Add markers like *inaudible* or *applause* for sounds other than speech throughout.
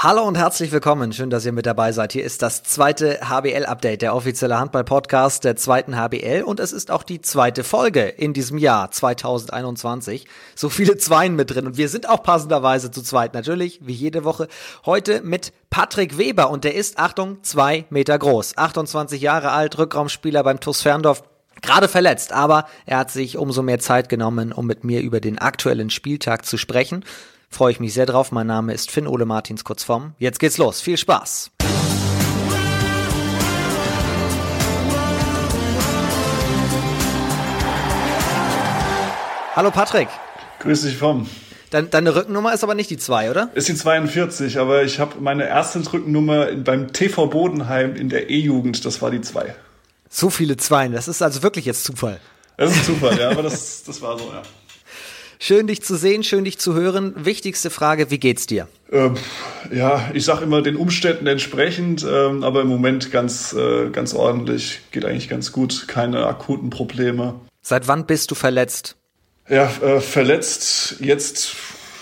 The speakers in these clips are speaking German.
Hallo und herzlich willkommen. Schön, dass ihr mit dabei seid. Hier ist das zweite HBL-Update, der offizielle Handball-Podcast der zweiten HBL. Und es ist auch die zweite Folge in diesem Jahr 2021. So viele Zweien mit drin. Und wir sind auch passenderweise zu zweit. Natürlich, wie jede Woche. Heute mit Patrick Weber. Und der ist, Achtung, zwei Meter groß. 28 Jahre alt, Rückraumspieler beim TuS Ferndorf. Gerade verletzt, aber er hat sich umso mehr Zeit genommen, um mit mir über den aktuellen Spieltag zu sprechen. Freue ich mich sehr drauf. Mein Name ist Finn Ole Martins Kurzform. Jetzt geht's los. Viel Spaß. Hallo Patrick. Grüß dich vom. Deine, deine Rückennummer ist aber nicht die 2, oder? Ist die 42, aber ich habe meine erste Rückennummer beim TV Bodenheim in der E-Jugend, das war die 2. So viele Zweien, das ist also wirklich jetzt Zufall. Das ist Zufall, ja, aber das, das war so, ja. Schön, dich zu sehen, schön, dich zu hören. Wichtigste Frage, wie geht's dir? Ähm, ja, ich sag immer den Umständen entsprechend, ähm, aber im Moment ganz, äh, ganz ordentlich. Geht eigentlich ganz gut, keine akuten Probleme. Seit wann bist du verletzt? Ja, äh, verletzt jetzt,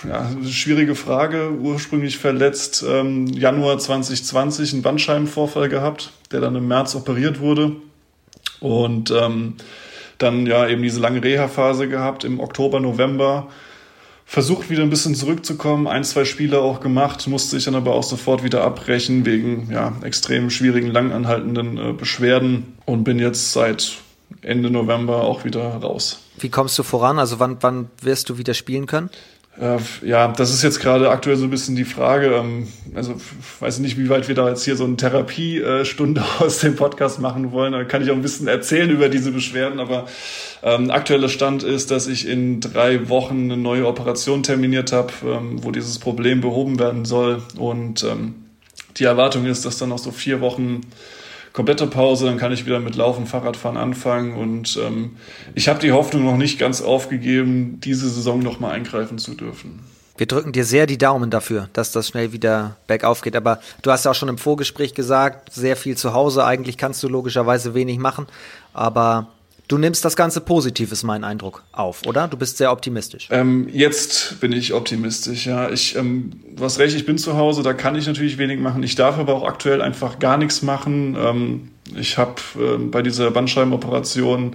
ja, schwierige Frage. Ursprünglich verletzt ähm, Januar 2020 einen Bandscheibenvorfall gehabt, der dann im März operiert wurde. Und ähm, dann ja eben diese lange Reha-Phase gehabt im Oktober, November. Versucht wieder ein bisschen zurückzukommen, ein, zwei Spiele auch gemacht, musste sich dann aber auch sofort wieder abbrechen wegen ja, extrem schwierigen, langanhaltenden äh, Beschwerden und bin jetzt seit Ende November auch wieder raus. Wie kommst du voran? Also wann, wann wirst du wieder spielen können? Äh, ja, das ist jetzt gerade aktuell so ein bisschen die Frage. Ähm, also weiß nicht, wie weit wir da jetzt hier so eine Therapiestunde *laughs* aus dem Podcast machen wollen. Da kann ich auch ein bisschen erzählen über diese Beschwerden. Aber ähm, aktueller Stand ist, dass ich in drei Wochen eine neue Operation terminiert habe, ähm, wo dieses Problem behoben werden soll. Und ähm, die Erwartung ist, dass dann noch so vier Wochen komplette Pause, dann kann ich wieder mit Laufen, Fahrradfahren anfangen und ähm, ich habe die Hoffnung noch nicht ganz aufgegeben, diese Saison noch mal eingreifen zu dürfen. Wir drücken dir sehr die Daumen dafür, dass das schnell wieder bergauf geht. Aber du hast ja auch schon im Vorgespräch gesagt, sehr viel zu Hause. Eigentlich kannst du logischerweise wenig machen. Aber Du nimmst das Ganze positiv, ist mein Eindruck, auf, oder? Du bist sehr optimistisch. Ähm, jetzt bin ich optimistisch, ja. Ich, ähm, du hast recht, ich bin zu Hause, da kann ich natürlich wenig machen. Ich darf aber auch aktuell einfach gar nichts machen. Ähm, ich habe äh, bei dieser Bandscheibenoperation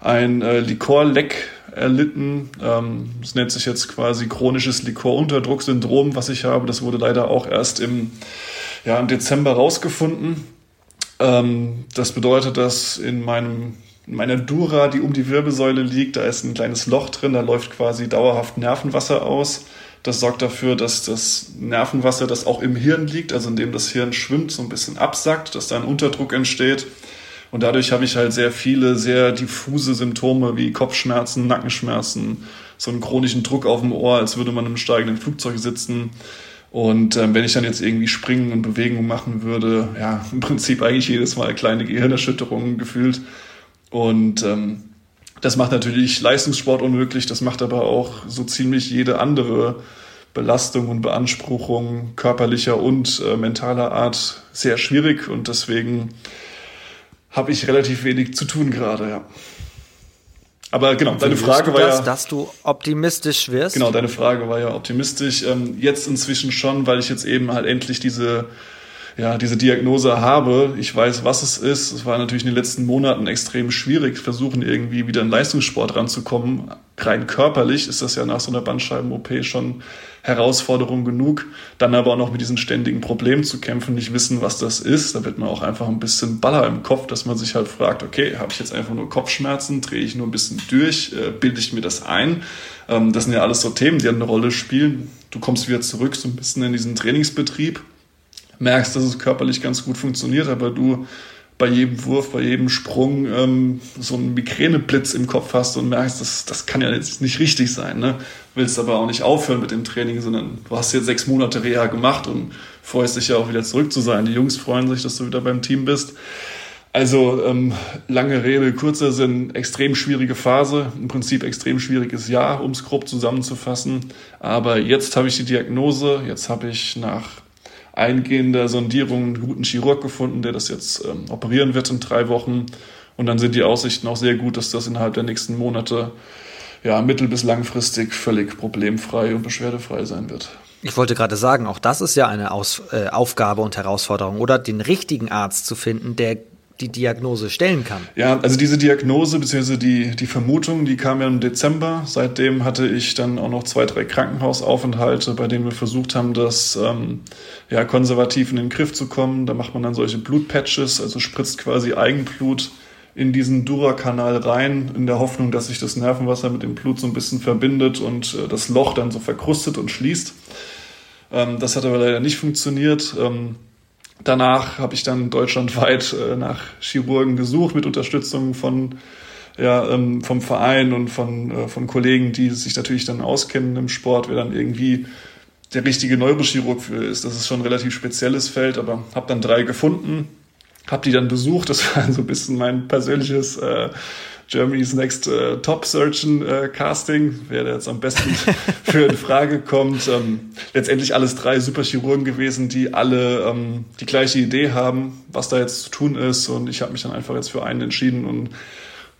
ein äh, Likorleck erlitten. Ähm, das nennt sich jetzt quasi chronisches Likorunterdrucksyndrom, was ich habe. Das wurde leider auch erst im, ja, im Dezember rausgefunden. Ähm, das bedeutet, dass in meinem in meiner Dura, die um die Wirbelsäule liegt, da ist ein kleines Loch drin, da läuft quasi dauerhaft Nervenwasser aus. Das sorgt dafür, dass das Nervenwasser, das auch im Hirn liegt, also in dem das Hirn schwimmt, so ein bisschen absackt, dass da ein Unterdruck entsteht. Und dadurch habe ich halt sehr viele, sehr diffuse Symptome wie Kopfschmerzen, Nackenschmerzen, so einen chronischen Druck auf dem Ohr, als würde man im steigenden Flugzeug sitzen. Und äh, wenn ich dann jetzt irgendwie springen und Bewegungen machen würde, ja, im Prinzip eigentlich jedes Mal kleine Gehirnerschütterungen gefühlt. Und ähm, das macht natürlich Leistungssport unmöglich, das macht aber auch so ziemlich jede andere Belastung und Beanspruchung körperlicher und äh, mentaler Art sehr schwierig und deswegen habe ich relativ wenig zu tun gerade, ja. Aber genau, deine Frage war das, ja. Dass du optimistisch wirst? Genau, deine Frage war ja optimistisch. Ähm, jetzt inzwischen schon, weil ich jetzt eben halt endlich diese ja, diese Diagnose habe. Ich weiß, was es ist. Es war natürlich in den letzten Monaten extrem schwierig, versuchen irgendwie wieder in Leistungssport ranzukommen. Rein körperlich ist das ja nach so einer Bandscheiben-OP schon Herausforderung genug. Dann aber auch noch mit diesen ständigen Problemen zu kämpfen, nicht wissen, was das ist. Da wird man auch einfach ein bisschen Baller im Kopf, dass man sich halt fragt, okay, habe ich jetzt einfach nur Kopfschmerzen, drehe ich nur ein bisschen durch, äh, bilde ich mir das ein? Ähm, das sind ja alles so Themen, die eine Rolle spielen. Du kommst wieder zurück so ein bisschen in diesen Trainingsbetrieb merkst, dass es körperlich ganz gut funktioniert, aber du bei jedem Wurf, bei jedem Sprung ähm, so einen Migräneblitz im Kopf hast und merkst, das, das kann ja jetzt nicht richtig sein. Ne? Willst aber auch nicht aufhören mit dem Training, sondern du hast jetzt sechs Monate Reha gemacht und freust dich ja auch wieder zurück zu sein. Die Jungs freuen sich, dass du wieder beim Team bist. Also ähm, lange Rede, kurzer Sinn, extrem schwierige Phase, im Prinzip extrem schwieriges Jahr, um es grob zusammenzufassen. Aber jetzt habe ich die Diagnose, jetzt habe ich nach eingehender Sondierung einen guten Chirurg gefunden, der das jetzt ähm, operieren wird in drei Wochen. Und dann sind die Aussichten auch sehr gut, dass das innerhalb der nächsten Monate ja, mittel- bis langfristig völlig problemfrei und beschwerdefrei sein wird. Ich wollte gerade sagen, auch das ist ja eine Aus, äh, Aufgabe und Herausforderung, oder den richtigen Arzt zu finden, der die Diagnose stellen kann. Ja, also diese Diagnose bzw. Die, die Vermutung, die kam ja im Dezember. Seitdem hatte ich dann auch noch zwei, drei Krankenhausaufenthalte, bei denen wir versucht haben, das ähm, ja, konservativ in den Griff zu kommen. Da macht man dann solche Blutpatches, also spritzt quasi Eigenblut in diesen Dura-Kanal rein, in der Hoffnung, dass sich das Nervenwasser mit dem Blut so ein bisschen verbindet und äh, das Loch dann so verkrustet und schließt. Ähm, das hat aber leider nicht funktioniert. Ähm, danach habe ich dann deutschlandweit äh, nach Chirurgen gesucht mit Unterstützung von ja, ähm, vom Verein und von, äh, von Kollegen, die sich natürlich dann auskennen im Sport, wer dann irgendwie der richtige Neurochirurg für ist. Das ist schon ein relativ spezielles Feld, aber habe dann drei gefunden, habe die dann besucht. Das *laughs* war so ein bisschen mein persönliches äh, Germany's Next äh, Top Surgeon äh, Casting, wer da jetzt am besten *laughs* für in Frage kommt. Ähm, letztendlich alles drei Superchirurgen gewesen, die alle ähm, die gleiche Idee haben, was da jetzt zu tun ist. Und ich habe mich dann einfach jetzt für einen entschieden und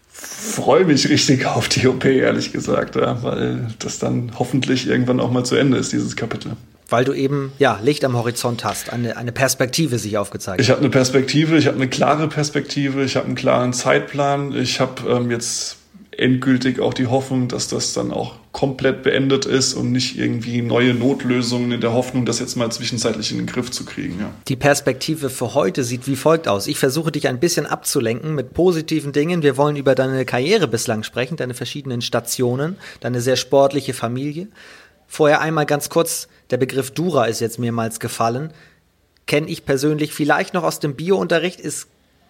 freue mich richtig *laughs* auf die OP, ehrlich gesagt, ja, weil das dann hoffentlich irgendwann auch mal zu Ende ist, dieses Kapitel weil du eben ja Licht am Horizont hast, eine, eine Perspektive sich aufgezeigt. Ich habe eine Perspektive, ich habe eine klare Perspektive, ich habe einen klaren Zeitplan, ich habe ähm, jetzt endgültig auch die Hoffnung, dass das dann auch komplett beendet ist und nicht irgendwie neue Notlösungen in der Hoffnung, das jetzt mal zwischenzeitlich in den Griff zu kriegen. Ja. Die Perspektive für heute sieht wie folgt aus. Ich versuche dich ein bisschen abzulenken mit positiven Dingen. Wir wollen über deine Karriere bislang sprechen, deine verschiedenen Stationen, deine sehr sportliche Familie. Vorher einmal ganz kurz der Begriff Dura ist jetzt mehrmals gefallen. Kenne ich persönlich vielleicht noch aus dem Biounterricht, ist,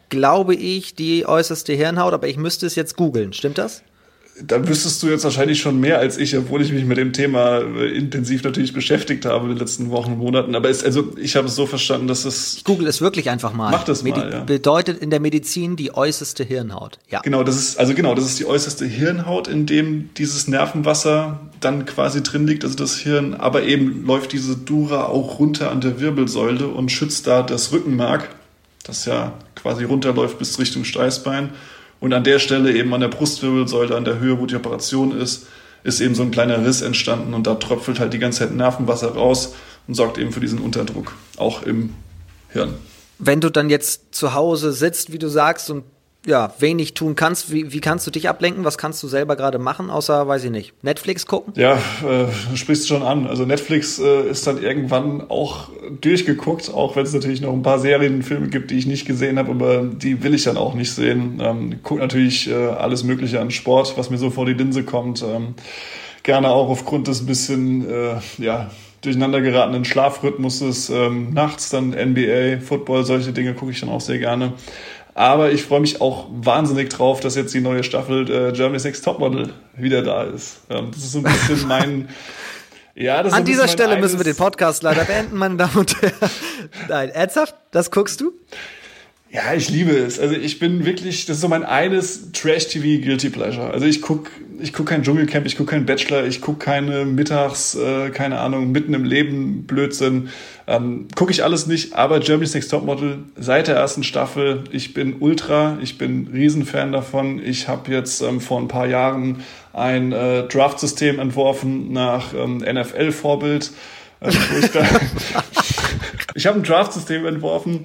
glaube ich, die äußerste Hirnhaut, aber ich müsste es jetzt googeln. Stimmt das? Dann wüsstest du jetzt wahrscheinlich schon mehr als ich, obwohl ich mich mit dem Thema äh, intensiv natürlich beschäftigt habe in den letzten Wochen und Monaten. Aber es, also ich habe es so verstanden, dass es. Ich google es wirklich einfach mal. Mach das Medi mal. Ja. Bedeutet in der Medizin die äußerste Hirnhaut. Ja. Genau, das ist also genau, das ist die äußerste Hirnhaut, in dem dieses Nervenwasser dann quasi drin liegt, also das Hirn. Aber eben läuft diese Dura auch runter an der Wirbelsäule und schützt da das Rückenmark, das ja quasi runterläuft bis Richtung Steißbein und an der Stelle eben an der Brustwirbelsäule, an der Höhe, wo die Operation ist, ist eben so ein kleiner Riss entstanden und da tröpfelt halt die ganze Zeit Nervenwasser raus und sorgt eben für diesen Unterdruck, auch im Hirn. Wenn du dann jetzt zu Hause sitzt, wie du sagst, und ja, wenig tun kannst, wie, wie kannst du dich ablenken? Was kannst du selber gerade machen, außer, weiß ich nicht, Netflix gucken? Ja, äh, du sprichst schon an. Also Netflix äh, ist dann irgendwann auch durchgeguckt, auch wenn es natürlich noch ein paar Serien Filme gibt, die ich nicht gesehen habe, aber die will ich dann auch nicht sehen. Ähm, guck natürlich äh, alles Mögliche an Sport, was mir so vor die Linse kommt. Ähm, gerne auch aufgrund des bisschen, äh, ja, durcheinander geratenen Schlafrhythmuses ähm, nachts dann NBA, Football, solche Dinge gucke ich dann auch sehr gerne. Aber ich freue mich auch wahnsinnig drauf, dass jetzt die neue Staffel äh, Germany's Next Topmodel wieder da ist. Ähm, das ist so ein bisschen *laughs* mein. Ja, das An dieser Stelle müssen wir den Podcast leider beenden, meine Damen und Herren. *laughs* Nein, ernsthaft? Das guckst du? Ja, ich liebe es. Also ich bin wirklich, das ist so mein eines Trash-TV Guilty Pleasure. Also ich guck, ich guck kein Dschungelcamp, ich guck keinen Bachelor, ich guck keine Mittags, äh, keine Ahnung, mitten im Leben Blödsinn. Ähm, gucke ich alles nicht, aber Germany's Next Topmodel seit der ersten Staffel, ich bin Ultra, ich bin Riesenfan davon. Ich habe jetzt ähm, vor ein paar Jahren ein äh, Draft-System entworfen nach ähm, NFL-Vorbild. Äh, ich *laughs* ich habe ein Draft-System entworfen,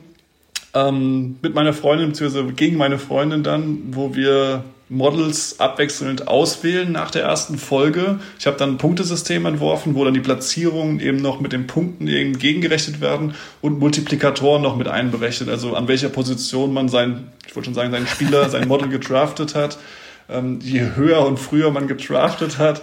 ähm, mit meiner Freundin, beziehungsweise gegen meine Freundin dann, wo wir Models abwechselnd auswählen nach der ersten Folge. Ich habe dann ein Punktesystem entworfen, wo dann die Platzierungen eben noch mit den Punkten eben gegengerechnet werden und Multiplikatoren noch mit einberechnet. Also an welcher Position man sein, ich wollte schon sagen, seinen Spieler, sein Model gedraftet hat. Ähm, je höher und früher man gedraftet hat,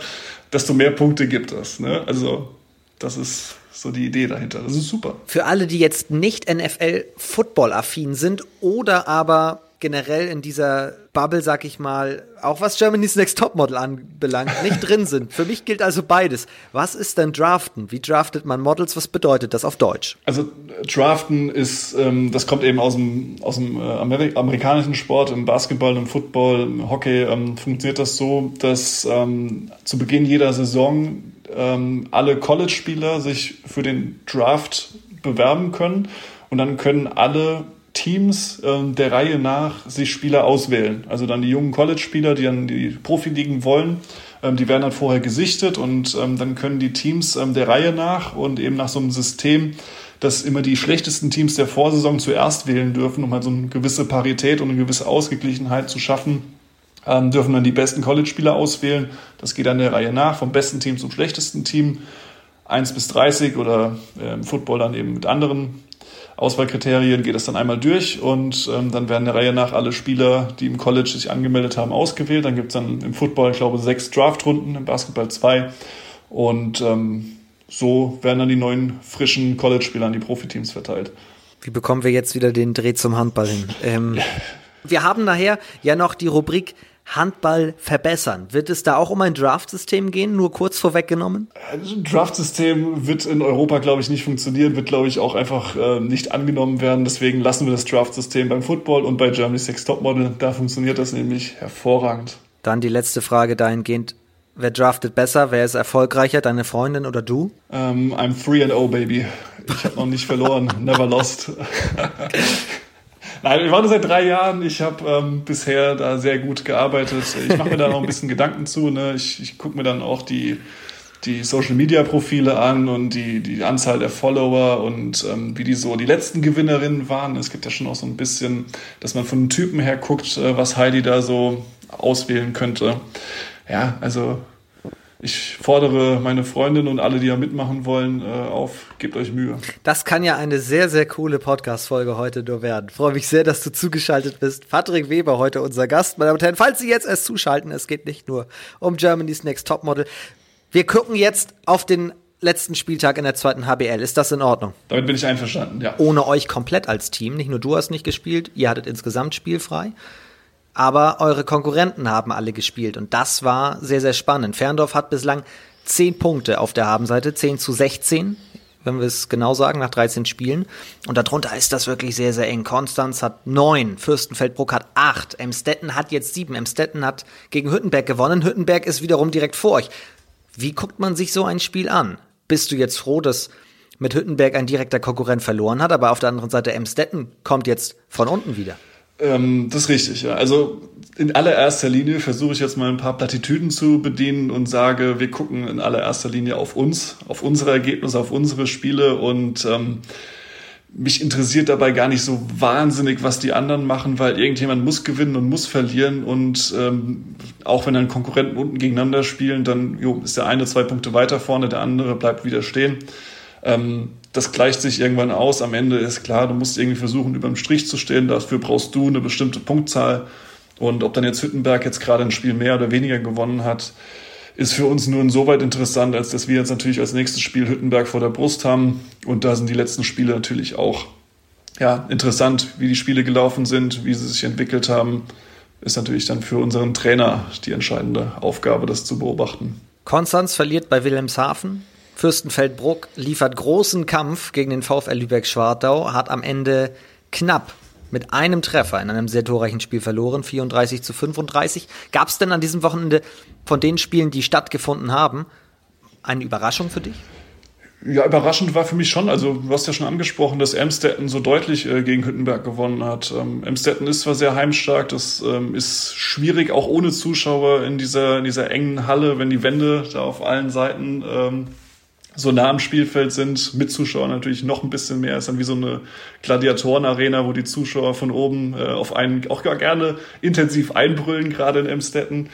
desto mehr Punkte gibt es. Ne? Also das ist so die Idee dahinter. Das ist super. Für alle, die jetzt nicht NFL-Football-affin sind oder aber generell in dieser Bubble, sag ich mal, auch was Germany's Next Topmodel anbelangt, nicht drin sind. Für mich gilt also beides. Was ist denn Draften? Wie draftet man Models? Was bedeutet das auf Deutsch? Also Draften ist, ähm, das kommt eben aus dem, aus dem äh, Ameri amerikanischen Sport, im Basketball, im Football, im Hockey ähm, funktioniert das so, dass ähm, zu Beginn jeder Saison ähm, alle College-Spieler sich für den Draft bewerben können und dann können alle Teams ähm, der Reihe nach sich Spieler auswählen. Also dann die jungen College-Spieler, die dann die Profiligen wollen, Ähm, die werden dann vorher gesichtet und ähm, dann können die Teams ähm, der Reihe nach und eben nach so einem System, dass immer die schlechtesten Teams der Vorsaison zuerst wählen dürfen, um halt so eine gewisse Parität und eine gewisse Ausgeglichenheit zu schaffen, ähm, dürfen dann die besten College-Spieler auswählen. Das geht dann der Reihe nach, vom besten Team zum schlechtesten Team. 1 bis 30 oder äh, im Football dann eben mit anderen Auswahlkriterien geht es dann einmal durch und ähm, dann werden der Reihe nach alle Spieler, die im College sich angemeldet haben, ausgewählt. Dann gibt es dann im Football, ich glaube, sechs Draftrunden, im Basketball zwei. Und ähm, so werden dann die neuen frischen College-Spieler an die Profiteams verteilt. Wie bekommen wir jetzt wieder den Dreh zum Handball hin? Ähm, wir haben nachher ja noch die Rubrik Handball verbessern. Wird es da auch um ein Draft-System gehen, nur kurz vorweggenommen? Ein Draft-System wird in Europa, glaube ich, nicht funktionieren, wird, glaube ich, auch einfach äh, nicht angenommen werden. Deswegen lassen wir das Draft-System beim Football und bei Germany's Sex Topmodel. Da funktioniert das nämlich hervorragend. Dann die letzte Frage dahingehend. Wer draftet besser? Wer ist erfolgreicher? Deine Freundin oder du? Um, ähm, I'm 3 and 0, baby. Ich habe noch nicht verloren. Never lost. *laughs* Nein, wir waren seit drei Jahren. Ich habe ähm, bisher da sehr gut gearbeitet. Ich mache mir da noch ein bisschen Gedanken zu. Ne? Ich, ich gucke mir dann auch die, die Social Media Profile an und die, die Anzahl der Follower und ähm, wie die so die letzten Gewinnerinnen waren. Es gibt ja schon auch so ein bisschen, dass man von den Typen her guckt, äh, was Heidi da so auswählen könnte. Ja, also ich fordere meine Freundin und alle, die da mitmachen wollen, äh, auf, gebt euch Mühe. Das kann ja eine sehr, sehr coole Podcast-Folge heute nur werden. freue mich sehr, dass du zugeschaltet bist. Patrick Weber heute unser Gast. Meine Damen und Herren, falls Sie jetzt erst zuschalten, es geht nicht nur um Germany's Next Topmodel. Wir gucken jetzt auf den letzten Spieltag in der zweiten HBL. Ist das in Ordnung? Damit bin ich einverstanden, ja. Ohne euch komplett als Team. Nicht nur du hast nicht gespielt, ihr hattet insgesamt spielfrei aber eure Konkurrenten haben alle gespielt und das war sehr, sehr spannend. Ferndorf hat bislang 10 Punkte auf der Habenseite, 10 zu 16, wenn wir es genau sagen, nach 13 Spielen. Und darunter ist das wirklich sehr, sehr eng. Konstanz hat 9, Fürstenfeldbruck hat 8, Emstetten hat jetzt 7. Emstetten hat gegen Hüttenberg gewonnen. Hüttenberg ist wiederum direkt vor euch. Wie guckt man sich so ein Spiel an? Bist du jetzt froh, dass mit Hüttenberg ein direkter Konkurrent verloren hat, aber auf der anderen Seite Emstetten kommt jetzt von unten wieder? Ähm, das ist richtig, ja. Also in allererster Linie versuche ich jetzt mal ein paar Plattitüden zu bedienen und sage, wir gucken in allererster Linie auf uns, auf unsere Ergebnisse, auf unsere Spiele und ähm, mich interessiert dabei gar nicht so wahnsinnig, was die anderen machen, weil irgendjemand muss gewinnen und muss verlieren und ähm, auch wenn dann Konkurrenten unten gegeneinander spielen, dann jo, ist der eine zwei Punkte weiter vorne, der andere bleibt wieder stehen. Ähm, das gleicht sich irgendwann aus. Am Ende ist klar, du musst irgendwie versuchen, über dem Strich zu stehen. Dafür brauchst du eine bestimmte Punktzahl. Und ob dann jetzt Hüttenberg jetzt gerade ein Spiel mehr oder weniger gewonnen hat, ist für uns nur insoweit interessant, als dass wir jetzt natürlich als nächstes Spiel Hüttenberg vor der Brust haben. Und da sind die letzten Spiele natürlich auch ja, interessant, wie die Spiele gelaufen sind, wie sie sich entwickelt haben. Ist natürlich dann für unseren Trainer die entscheidende Aufgabe, das zu beobachten. Konstanz verliert bei Wilhelmshaven Fürstenfeldbruck liefert großen Kampf gegen den VfL Lübeck-Schwartau, hat am Ende knapp mit einem Treffer in einem sehr torreichen Spiel verloren, 34 zu 35. Gab es denn an diesem Wochenende von den Spielen, die stattgefunden haben, eine Überraschung für dich? Ja, überraschend war für mich schon, also du hast ja schon angesprochen, dass Emstetten so deutlich äh, gegen Hüttenberg gewonnen hat. Ähm, Emstetten ist zwar sehr heimstark, das ähm, ist schwierig, auch ohne Zuschauer in dieser, in dieser engen Halle, wenn die Wände da auf allen Seiten ähm, so nah am Spielfeld sind, mit Zuschauern natürlich noch ein bisschen mehr. Ist dann wie so eine Gladiatorenarena, wo die Zuschauer von oben äh, auf einen auch gar gerne intensiv einbrüllen, gerade in Emstetten.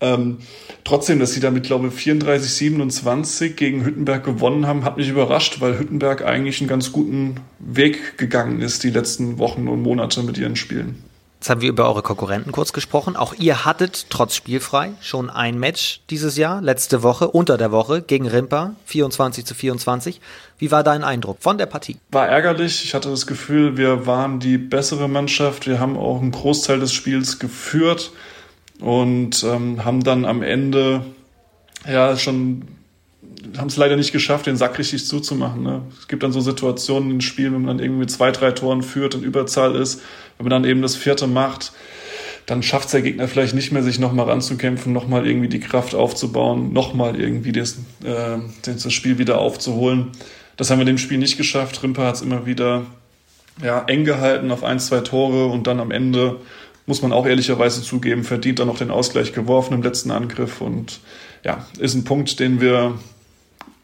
Ähm, trotzdem, dass sie damit, glaube ich, 34, 27 gegen Hüttenberg gewonnen haben, hat mich überrascht, weil Hüttenberg eigentlich einen ganz guten Weg gegangen ist die letzten Wochen und Monate mit ihren Spielen. Jetzt haben wir über eure Konkurrenten kurz gesprochen. Auch ihr hattet trotz spielfrei schon ein Match dieses Jahr, letzte Woche, unter der Woche gegen Rimpa, 24 zu 24. Wie war dein Eindruck von der Partie? War ärgerlich. Ich hatte das Gefühl, wir waren die bessere Mannschaft. Wir haben auch einen Großteil des Spiels geführt und ähm, haben dann am Ende ja schon haben es leider nicht geschafft, den Sack richtig zuzumachen. Ne? Es gibt dann so Situationen im Spiel, wenn man dann irgendwie zwei, drei Toren führt und Überzahl ist, wenn man dann eben das vierte macht, dann schafft es der Gegner vielleicht nicht mehr, sich nochmal ranzukämpfen, nochmal irgendwie die Kraft aufzubauen, nochmal irgendwie das, äh, das Spiel wieder aufzuholen. Das haben wir dem Spiel nicht geschafft. Rimper hat es immer wieder ja, eng gehalten auf ein, zwei Tore und dann am Ende muss man auch ehrlicherweise zugeben, verdient dann noch den Ausgleich geworfen im letzten Angriff und ja, ist ein Punkt, den wir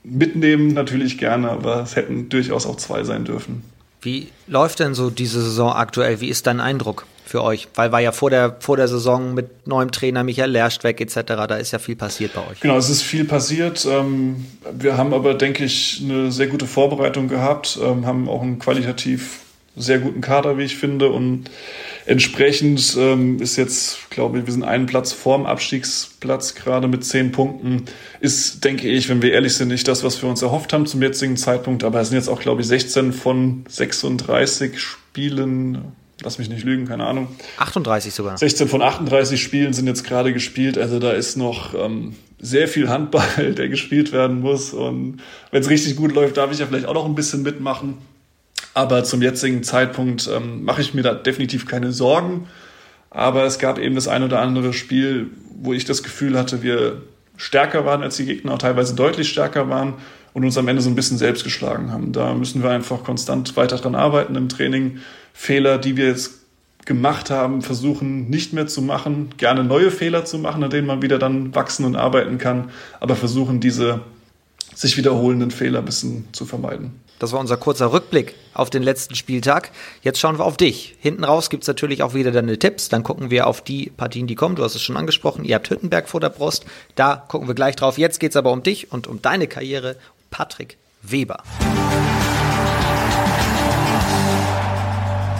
mitnehmen natürlich gerne, aber es hätten durchaus auch zwei sein dürfen. Wie läuft denn so diese Saison aktuell? Wie ist dein Eindruck für euch? Weil war ja vor der, vor der Saison mit neuem Trainer Michael Lerst weg etc., da ist ja viel passiert bei euch. Genau, es ist viel passiert. Ähm, wir haben aber, denke ich, eine sehr gute Vorbereitung gehabt, ähm, haben auch einen qualitativ sehr guten Kader, wie ich finde. Und entsprechend ähm, ist jetzt, glaube ich, wir sind einen Platz vorm Abstiegsplatz, gerade mit zehn Punkten. Ist, denke ich, wenn wir ehrlich sind, nicht das, was wir uns erhofft haben zum jetzigen Zeitpunkt. Aber es sind jetzt auch, glaube ich, 16 von 36 Spielen. Lass mich nicht lügen, keine Ahnung. 38 sogar. 16 von 38 Spielen sind jetzt gerade gespielt. Also da ist noch ähm, sehr viel Handball, *laughs* der gespielt werden muss. Und wenn es richtig gut läuft, darf ich ja vielleicht auch noch ein bisschen mitmachen. Aber zum jetzigen Zeitpunkt ähm, mache ich mir da definitiv keine Sorgen. Aber es gab eben das ein oder andere Spiel, wo ich das Gefühl hatte, wir stärker waren als die Gegner, auch teilweise deutlich stärker waren und uns am Ende so ein bisschen selbst geschlagen haben. Da müssen wir einfach konstant weiter dran arbeiten im Training. Fehler, die wir jetzt gemacht haben, versuchen nicht mehr zu machen, gerne neue Fehler zu machen, an denen man wieder dann wachsen und arbeiten kann, aber versuchen diese sich wiederholenden Fehler ein bisschen zu vermeiden. Das war unser kurzer Rückblick auf den letzten Spieltag. Jetzt schauen wir auf dich. Hinten raus gibt es natürlich auch wieder deine Tipps. Dann gucken wir auf die Partien, die kommen. Du hast es schon angesprochen. Ihr habt Hüttenberg vor der Brust. Da gucken wir gleich drauf. Jetzt geht es aber um dich und um deine Karriere. Patrick Weber.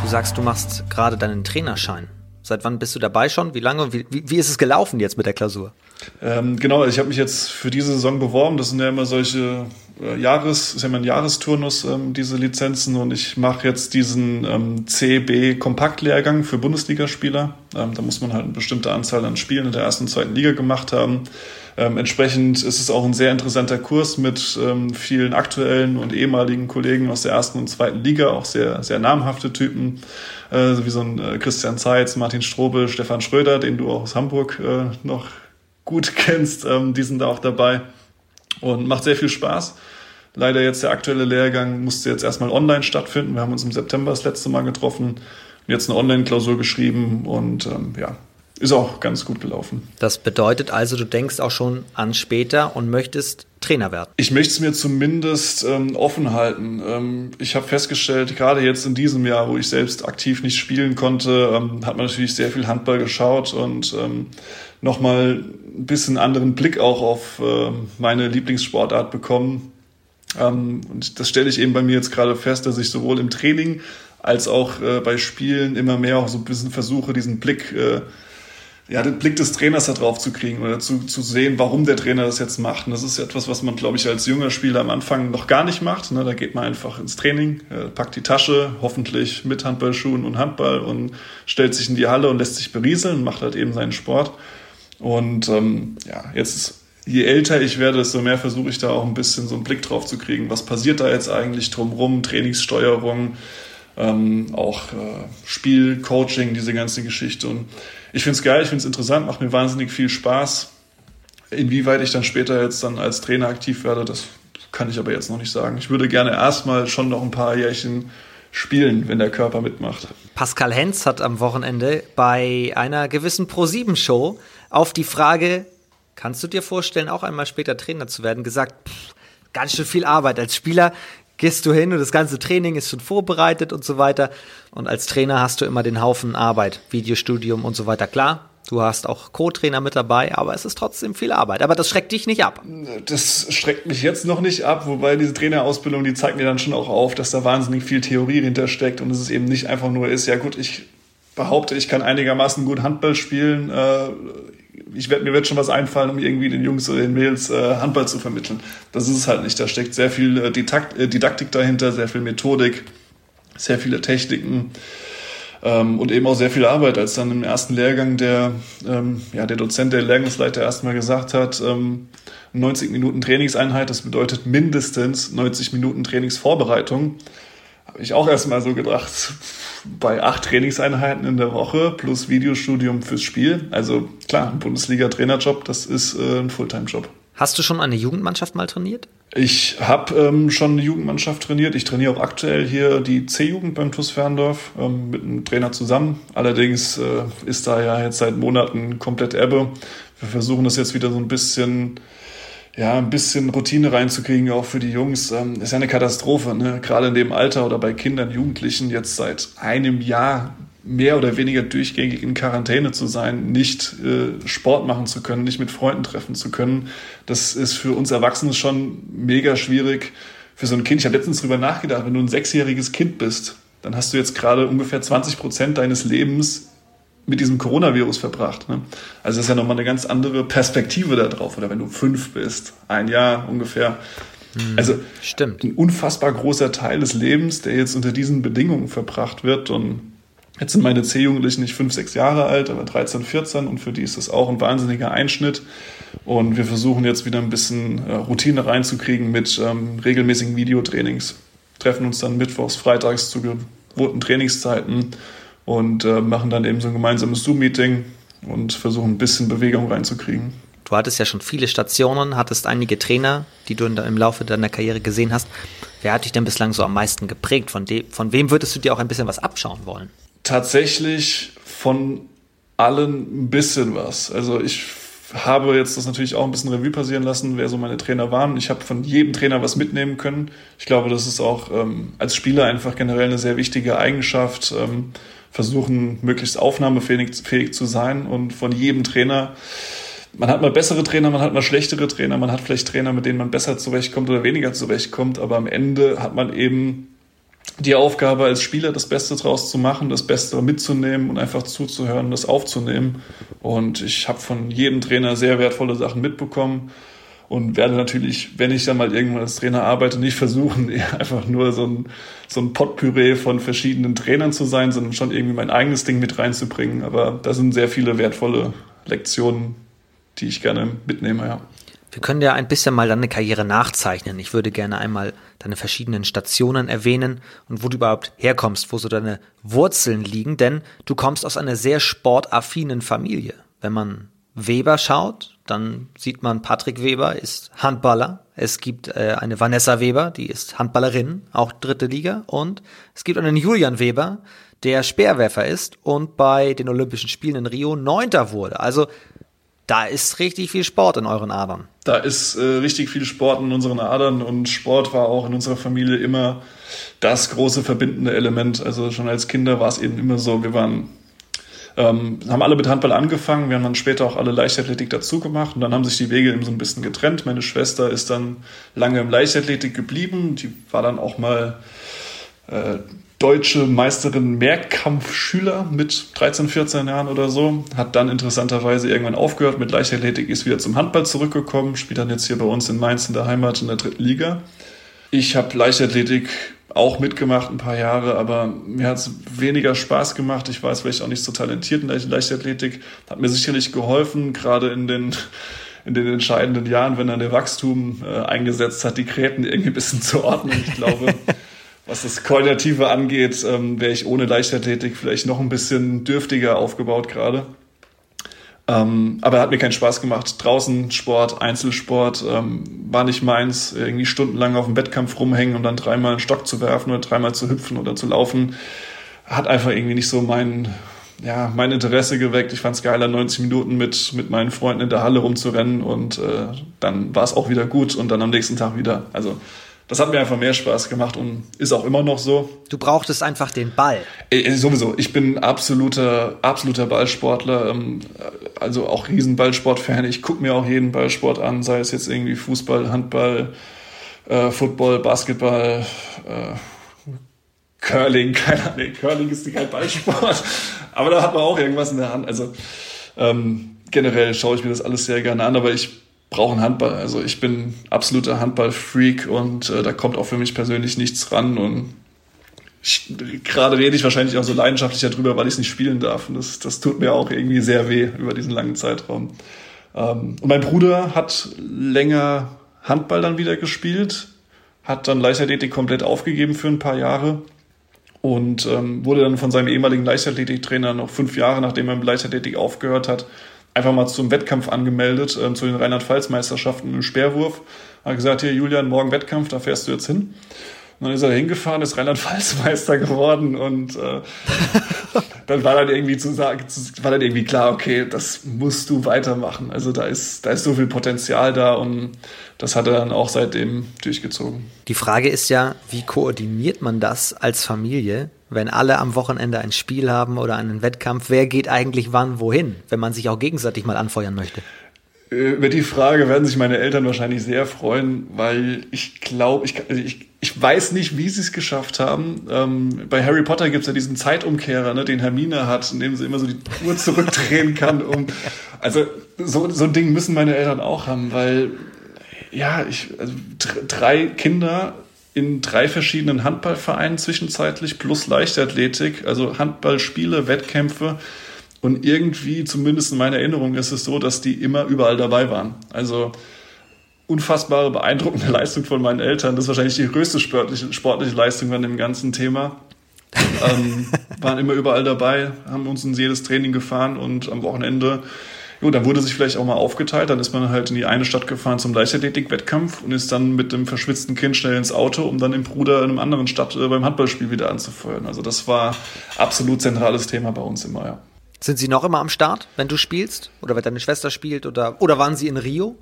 Du sagst, du machst gerade deinen Trainerschein. Seit wann bist du dabei schon? Wie lange? Wie, wie, wie ist es gelaufen jetzt mit der Klausur? Ähm, genau, ich habe mich jetzt für diese Saison beworben. Das sind ja immer solche äh, Jahres, ist ja immer ein Jahresturnus, ähm, diese Lizenzen. Und ich mache jetzt diesen ähm, CB Kompaktlehrgang für Bundesligaspieler. Ähm, da muss man halt eine bestimmte Anzahl an Spielen in der ersten und zweiten Liga gemacht haben. Ähm, entsprechend ist es auch ein sehr interessanter Kurs mit ähm, vielen aktuellen und ehemaligen Kollegen aus der ersten und zweiten Liga, auch sehr, sehr namhafte Typen, äh, wie so ein äh, Christian Zeitz, Martin Strobel, Stefan Schröder, den du auch aus Hamburg äh, noch gut *laughs* kennst, ähm, die sind da auch dabei und macht sehr viel Spaß. Leider jetzt der aktuelle Lehrgang musste jetzt erstmal online stattfinden. Wir haben uns im September das letzte Mal getroffen, jetzt eine Online-Klausur geschrieben und ähm, ja, ist auch ganz gut gelaufen. Das bedeutet also, du denkst auch schon an später und möchtest Trainer werden? Ich möchte es mir zumindest ähm, offen halten. Ähm, ich habe festgestellt, gerade jetzt in diesem Jahr, wo ich selbst aktiv nicht spielen konnte, ähm, hat man natürlich sehr viel Handball geschaut und ähm, nochmal ein bisschen anderen Blick auch auf äh, meine Lieblingssportart bekommen. Ähm, und das stelle ich eben bei mir jetzt gerade fest, dass ich sowohl im Training als auch äh, bei Spielen immer mehr auch so ein bisschen versuche, diesen Blick äh, ja, den Blick des Trainers da drauf zu kriegen oder zu, zu sehen, warum der Trainer das jetzt macht. Und das ist etwas, was man, glaube ich, als junger Spieler am Anfang noch gar nicht macht. Ne? Da geht man einfach ins Training, äh, packt die Tasche, hoffentlich mit Handballschuhen und Handball und stellt sich in die Halle und lässt sich berieseln und macht halt eben seinen Sport. Und ähm, ja, jetzt je älter ich werde, desto mehr versuche ich da auch ein bisschen so einen Blick drauf zu kriegen. Was passiert da jetzt eigentlich drumrum? Trainingssteuerung, ähm, auch äh, Spiel, Coaching, diese ganze Geschichte. Und ich finde es geil, ich finde es interessant, macht mir wahnsinnig viel Spaß. Inwieweit ich dann später jetzt dann als Trainer aktiv werde, das kann ich aber jetzt noch nicht sagen. Ich würde gerne erstmal schon noch ein paar Jährchen spielen, wenn der Körper mitmacht. Pascal Hens hat am Wochenende bei einer gewissen Pro7-Show auf die Frage, kannst du dir vorstellen, auch einmal später Trainer zu werden, gesagt, pff, ganz schön viel Arbeit als Spieler gehst du hin und das ganze Training ist schon vorbereitet und so weiter. Und als Trainer hast du immer den Haufen Arbeit, Videostudium und so weiter. Klar, du hast auch Co-Trainer mit dabei, aber es ist trotzdem viel Arbeit. Aber das schreckt dich nicht ab. Das schreckt mich jetzt noch nicht ab, wobei diese Trainerausbildung, die zeigt mir dann schon auch auf, dass da wahnsinnig viel Theorie hintersteckt und es ist eben nicht einfach nur ist, ja gut, ich behaupte, ich kann einigermaßen gut Handball spielen. Äh, ich werd, mir wird schon was einfallen, um irgendwie den Jungs oder den Mädels äh, Handball zu vermitteln. Das ist es halt nicht. Da steckt sehr viel äh, Didakt, äh, Didaktik dahinter, sehr viel Methodik, sehr viele Techniken ähm, und eben auch sehr viel Arbeit. Als dann im ersten Lehrgang der, ähm, ja, der Dozent, der Lehrgangsleiter erstmal gesagt hat, ähm, 90 Minuten Trainingseinheit, das bedeutet mindestens 90 Minuten Trainingsvorbereitung, habe ich auch erstmal so gedacht, bei acht Trainingseinheiten in der Woche plus Videostudium fürs Spiel. Also klar, ein Bundesliga-Trainerjob, das ist äh, ein Fulltime-Job. Hast du schon eine Jugendmannschaft mal trainiert? Ich habe ähm, schon eine Jugendmannschaft trainiert. Ich trainiere auch aktuell hier die C-Jugend beim TuS Ferndorf ähm, mit einem Trainer zusammen. Allerdings äh, ist da ja jetzt seit Monaten komplett Ebbe. Wir versuchen das jetzt wieder so ein bisschen, ja, ein bisschen Routine reinzukriegen, auch für die Jungs. Ähm, ist ja eine Katastrophe, ne? gerade in dem Alter oder bei Kindern, Jugendlichen jetzt seit einem Jahr mehr oder weniger durchgängig in Quarantäne zu sein, nicht äh, Sport machen zu können, nicht mit Freunden treffen zu können. Das ist für uns Erwachsene schon mega schwierig. Für so ein Kind, ich habe letztens drüber nachgedacht, wenn du ein sechsjähriges Kind bist, dann hast du jetzt gerade ungefähr 20 Prozent deines Lebens mit diesem Coronavirus verbracht. Ne? Also das ist ja nochmal eine ganz andere Perspektive da drauf. Oder wenn du fünf bist, ein Jahr ungefähr. Hm, also Stimmt. ein unfassbar großer Teil des Lebens, der jetzt unter diesen Bedingungen verbracht wird. Und Jetzt sind meine C-Jugendlichen nicht fünf, sechs Jahre alt, aber 13, 14 und für die ist das auch ein wahnsinniger Einschnitt. Und wir versuchen jetzt wieder ein bisschen äh, Routine reinzukriegen mit ähm, regelmäßigen Videotrainings. Treffen uns dann mittwochs, freitags zu gewohnten Trainingszeiten und äh, machen dann eben so ein gemeinsames Zoom-Meeting und versuchen ein bisschen Bewegung reinzukriegen. Du hattest ja schon viele Stationen, hattest einige Trainer, die du im Laufe deiner Karriere gesehen hast. Wer hat dich denn bislang so am meisten geprägt? Von, von wem würdest du dir auch ein bisschen was abschauen wollen? tatsächlich von allen ein bisschen was. Also ich habe jetzt das natürlich auch ein bisschen Revue passieren lassen, wer so meine Trainer waren. Ich habe von jedem Trainer was mitnehmen können. Ich glaube, das ist auch ähm, als Spieler einfach generell eine sehr wichtige Eigenschaft. Ähm, versuchen, möglichst aufnahmefähig fähig zu sein und von jedem Trainer. Man hat mal bessere Trainer, man hat mal schlechtere Trainer, man hat vielleicht Trainer, mit denen man besser zurechtkommt oder weniger zurechtkommt, aber am Ende hat man eben die Aufgabe als Spieler, das Beste draus zu machen, das Beste mitzunehmen und einfach zuzuhören, das aufzunehmen. Und ich habe von jedem Trainer sehr wertvolle Sachen mitbekommen und werde natürlich, wenn ich dann mal irgendwann als Trainer arbeite, nicht versuchen, *laughs* einfach nur so ein, so ein Potpüree von verschiedenen Trainern zu sein, sondern schon irgendwie mein eigenes Ding mit reinzubringen. Aber da sind sehr viele wertvolle Lektionen, die ich gerne mitnehme, ja. Wir können ja ein bisschen mal deine Karriere nachzeichnen. Ich würde gerne einmal deine verschiedenen Stationen erwähnen und wo du überhaupt herkommst, wo so deine Wurzeln liegen, denn du kommst aus einer sehr sportaffinen Familie. Wenn man Weber schaut, dann sieht man Patrick Weber ist Handballer. Es gibt äh, eine Vanessa Weber, die ist Handballerin, auch dritte Liga. Und es gibt einen Julian Weber, der Speerwerfer ist und bei den Olympischen Spielen in Rio Neunter wurde. Also da ist richtig viel Sport in euren Adern. Da ist äh, richtig viel Sport in unseren Adern und Sport war auch in unserer Familie immer das große verbindende Element. Also schon als Kinder war es eben immer so, wir waren ähm, haben alle mit Handball angefangen, wir haben dann später auch alle Leichtathletik dazu gemacht und dann haben sich die Wege eben so ein bisschen getrennt. Meine Schwester ist dann lange im Leichtathletik geblieben, die war dann auch mal äh, deutsche Meisterin Mehrkampfschüler mit 13, 14 Jahren oder so. Hat dann interessanterweise irgendwann aufgehört mit Leichtathletik, ist wieder zum Handball zurückgekommen, spielt dann jetzt hier bei uns in Mainz in der Heimat in der dritten Liga. Ich habe Leichtathletik auch mitgemacht ein paar Jahre, aber mir hat es weniger Spaß gemacht. Ich war vielleicht auch nicht so talentiert in der Leichtathletik. Hat mir sicherlich geholfen, gerade in den in den entscheidenden Jahren, wenn dann der Wachstum äh, eingesetzt hat, die Gräten irgendwie ein bisschen zu ordnen. Ich glaube, *laughs* was das Koordinative angeht, ähm, wäre ich ohne Leichtathletik vielleicht noch ein bisschen dürftiger aufgebaut gerade. Ähm, aber hat mir keinen Spaß gemacht. Draußen Sport, Einzelsport ähm, war nicht meins. Irgendwie stundenlang auf dem Wettkampf rumhängen und dann dreimal einen Stock zu werfen oder dreimal zu hüpfen oder zu laufen, hat einfach irgendwie nicht so mein, ja, mein Interesse geweckt. Ich fand es geiler, 90 Minuten mit, mit meinen Freunden in der Halle rumzurennen und äh, dann war es auch wieder gut und dann am nächsten Tag wieder. Also das hat mir einfach mehr Spaß gemacht und ist auch immer noch so. Du brauchtest einfach den Ball. Äh, sowieso. Ich bin absoluter, absoluter Ballsportler, ähm, also auch Riesenballsport-Fan. Ich gucke mir auch jeden Ballsport an, sei es jetzt irgendwie Fußball, Handball, äh, Football, Basketball, äh, Curling, *laughs* keine Ahnung. Nee, Curling ist kein Ballsport, aber da hat man auch irgendwas in der Hand. Also ähm, generell schaue ich mir das alles sehr gerne an, aber ich brauchen Handball. Also ich bin absoluter Handball-Freak und äh, da kommt auch für mich persönlich nichts ran. Und gerade rede ich wahrscheinlich auch so leidenschaftlich darüber, weil ich es nicht spielen darf. Und das, das tut mir auch irgendwie sehr weh über diesen langen Zeitraum. Ähm, und mein Bruder hat länger Handball dann wieder gespielt, hat dann Leichtathletik komplett aufgegeben für ein paar Jahre und ähm, wurde dann von seinem ehemaligen Leichtathletiktrainer noch fünf Jahre, nachdem er mit Leichtathletik aufgehört hat, einfach mal zum Wettkampf angemeldet, äh, zu den Rheinland-Pfalz-Meisterschaften im Speerwurf. Hat gesagt, hier Julian, morgen Wettkampf, da fährst du jetzt hin. Und dann ist er hingefahren, ist Rheinland-Pfalz-Meister geworden und äh, *laughs* dann war dann irgendwie zu sagen, war dann irgendwie klar, okay, das musst du weitermachen. Also da ist, da ist so viel Potenzial da und das hat er dann auch seitdem durchgezogen. Die Frage ist ja, wie koordiniert man das als Familie, wenn alle am Wochenende ein Spiel haben oder einen Wettkampf? Wer geht eigentlich wann wohin, wenn man sich auch gegenseitig mal anfeuern möchte? Äh, über die Frage werden sich meine Eltern wahrscheinlich sehr freuen, weil ich glaube, ich, also ich, ich weiß nicht, wie sie es geschafft haben. Ähm, bei Harry Potter gibt es ja diesen Zeitumkehrer, ne, den Hermine hat, in dem sie immer so die Uhr zurückdrehen *laughs* kann. Um, also so, so ein Ding müssen meine Eltern auch haben, weil ja, ich, also drei Kinder in drei verschiedenen Handballvereinen zwischenzeitlich plus Leichtathletik, also Handballspiele, Wettkämpfe und irgendwie, zumindest in meiner Erinnerung, ist es so, dass die immer überall dabei waren. Also unfassbare, beeindruckende *laughs* Leistung von meinen Eltern. Das ist wahrscheinlich die größte sportliche, sportliche Leistung an dem ganzen Thema. *laughs* ähm, waren immer überall dabei, haben uns in jedes Training gefahren und am Wochenende, jo, dann wurde sich vielleicht auch mal aufgeteilt. Dann ist man halt in die eine Stadt gefahren zum Leichtathletik-Wettkampf und ist dann mit dem verschwitzten Kind schnell ins Auto, um dann den Bruder in einem anderen Stadt äh, beim Handballspiel wieder anzufeuern. Also das war absolut zentrales Thema bei uns immer, ja. Sind Sie noch immer am Start, wenn du spielst? Oder wenn deine Schwester spielt? Oder, oder waren Sie in Rio?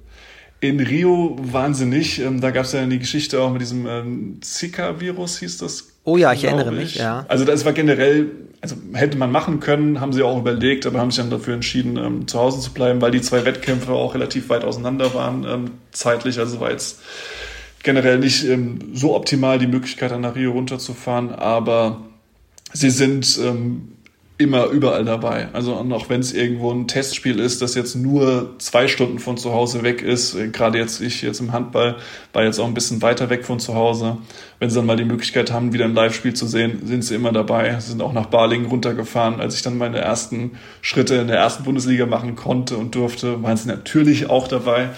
In Rio waren sie nicht. Ähm, da gab es ja die Geschichte auch mit diesem ähm, Zika-Virus, hieß das. Oh ja, ich erinnere ich. mich, ja. Also das war generell, also hätte man machen können, haben sie auch überlegt, aber haben sich dann dafür entschieden, ähm, zu Hause zu bleiben, weil die zwei Wettkämpfe auch relativ weit auseinander waren, ähm, zeitlich. Also war jetzt generell nicht ähm, so optimal die Möglichkeit, dann nach Rio runterzufahren, aber sie sind ähm, immer überall dabei. Also auch wenn es irgendwo ein Testspiel ist, das jetzt nur zwei Stunden von zu Hause weg ist, äh, gerade jetzt ich jetzt im Handball war jetzt auch ein bisschen weiter weg von zu Hause. Wenn sie dann mal die Möglichkeit haben, wieder ein Live-Spiel zu sehen, sind sie immer dabei. Sie sind auch nach Balingen runtergefahren. Als ich dann meine ersten Schritte in der ersten Bundesliga machen konnte und durfte, waren sie natürlich auch dabei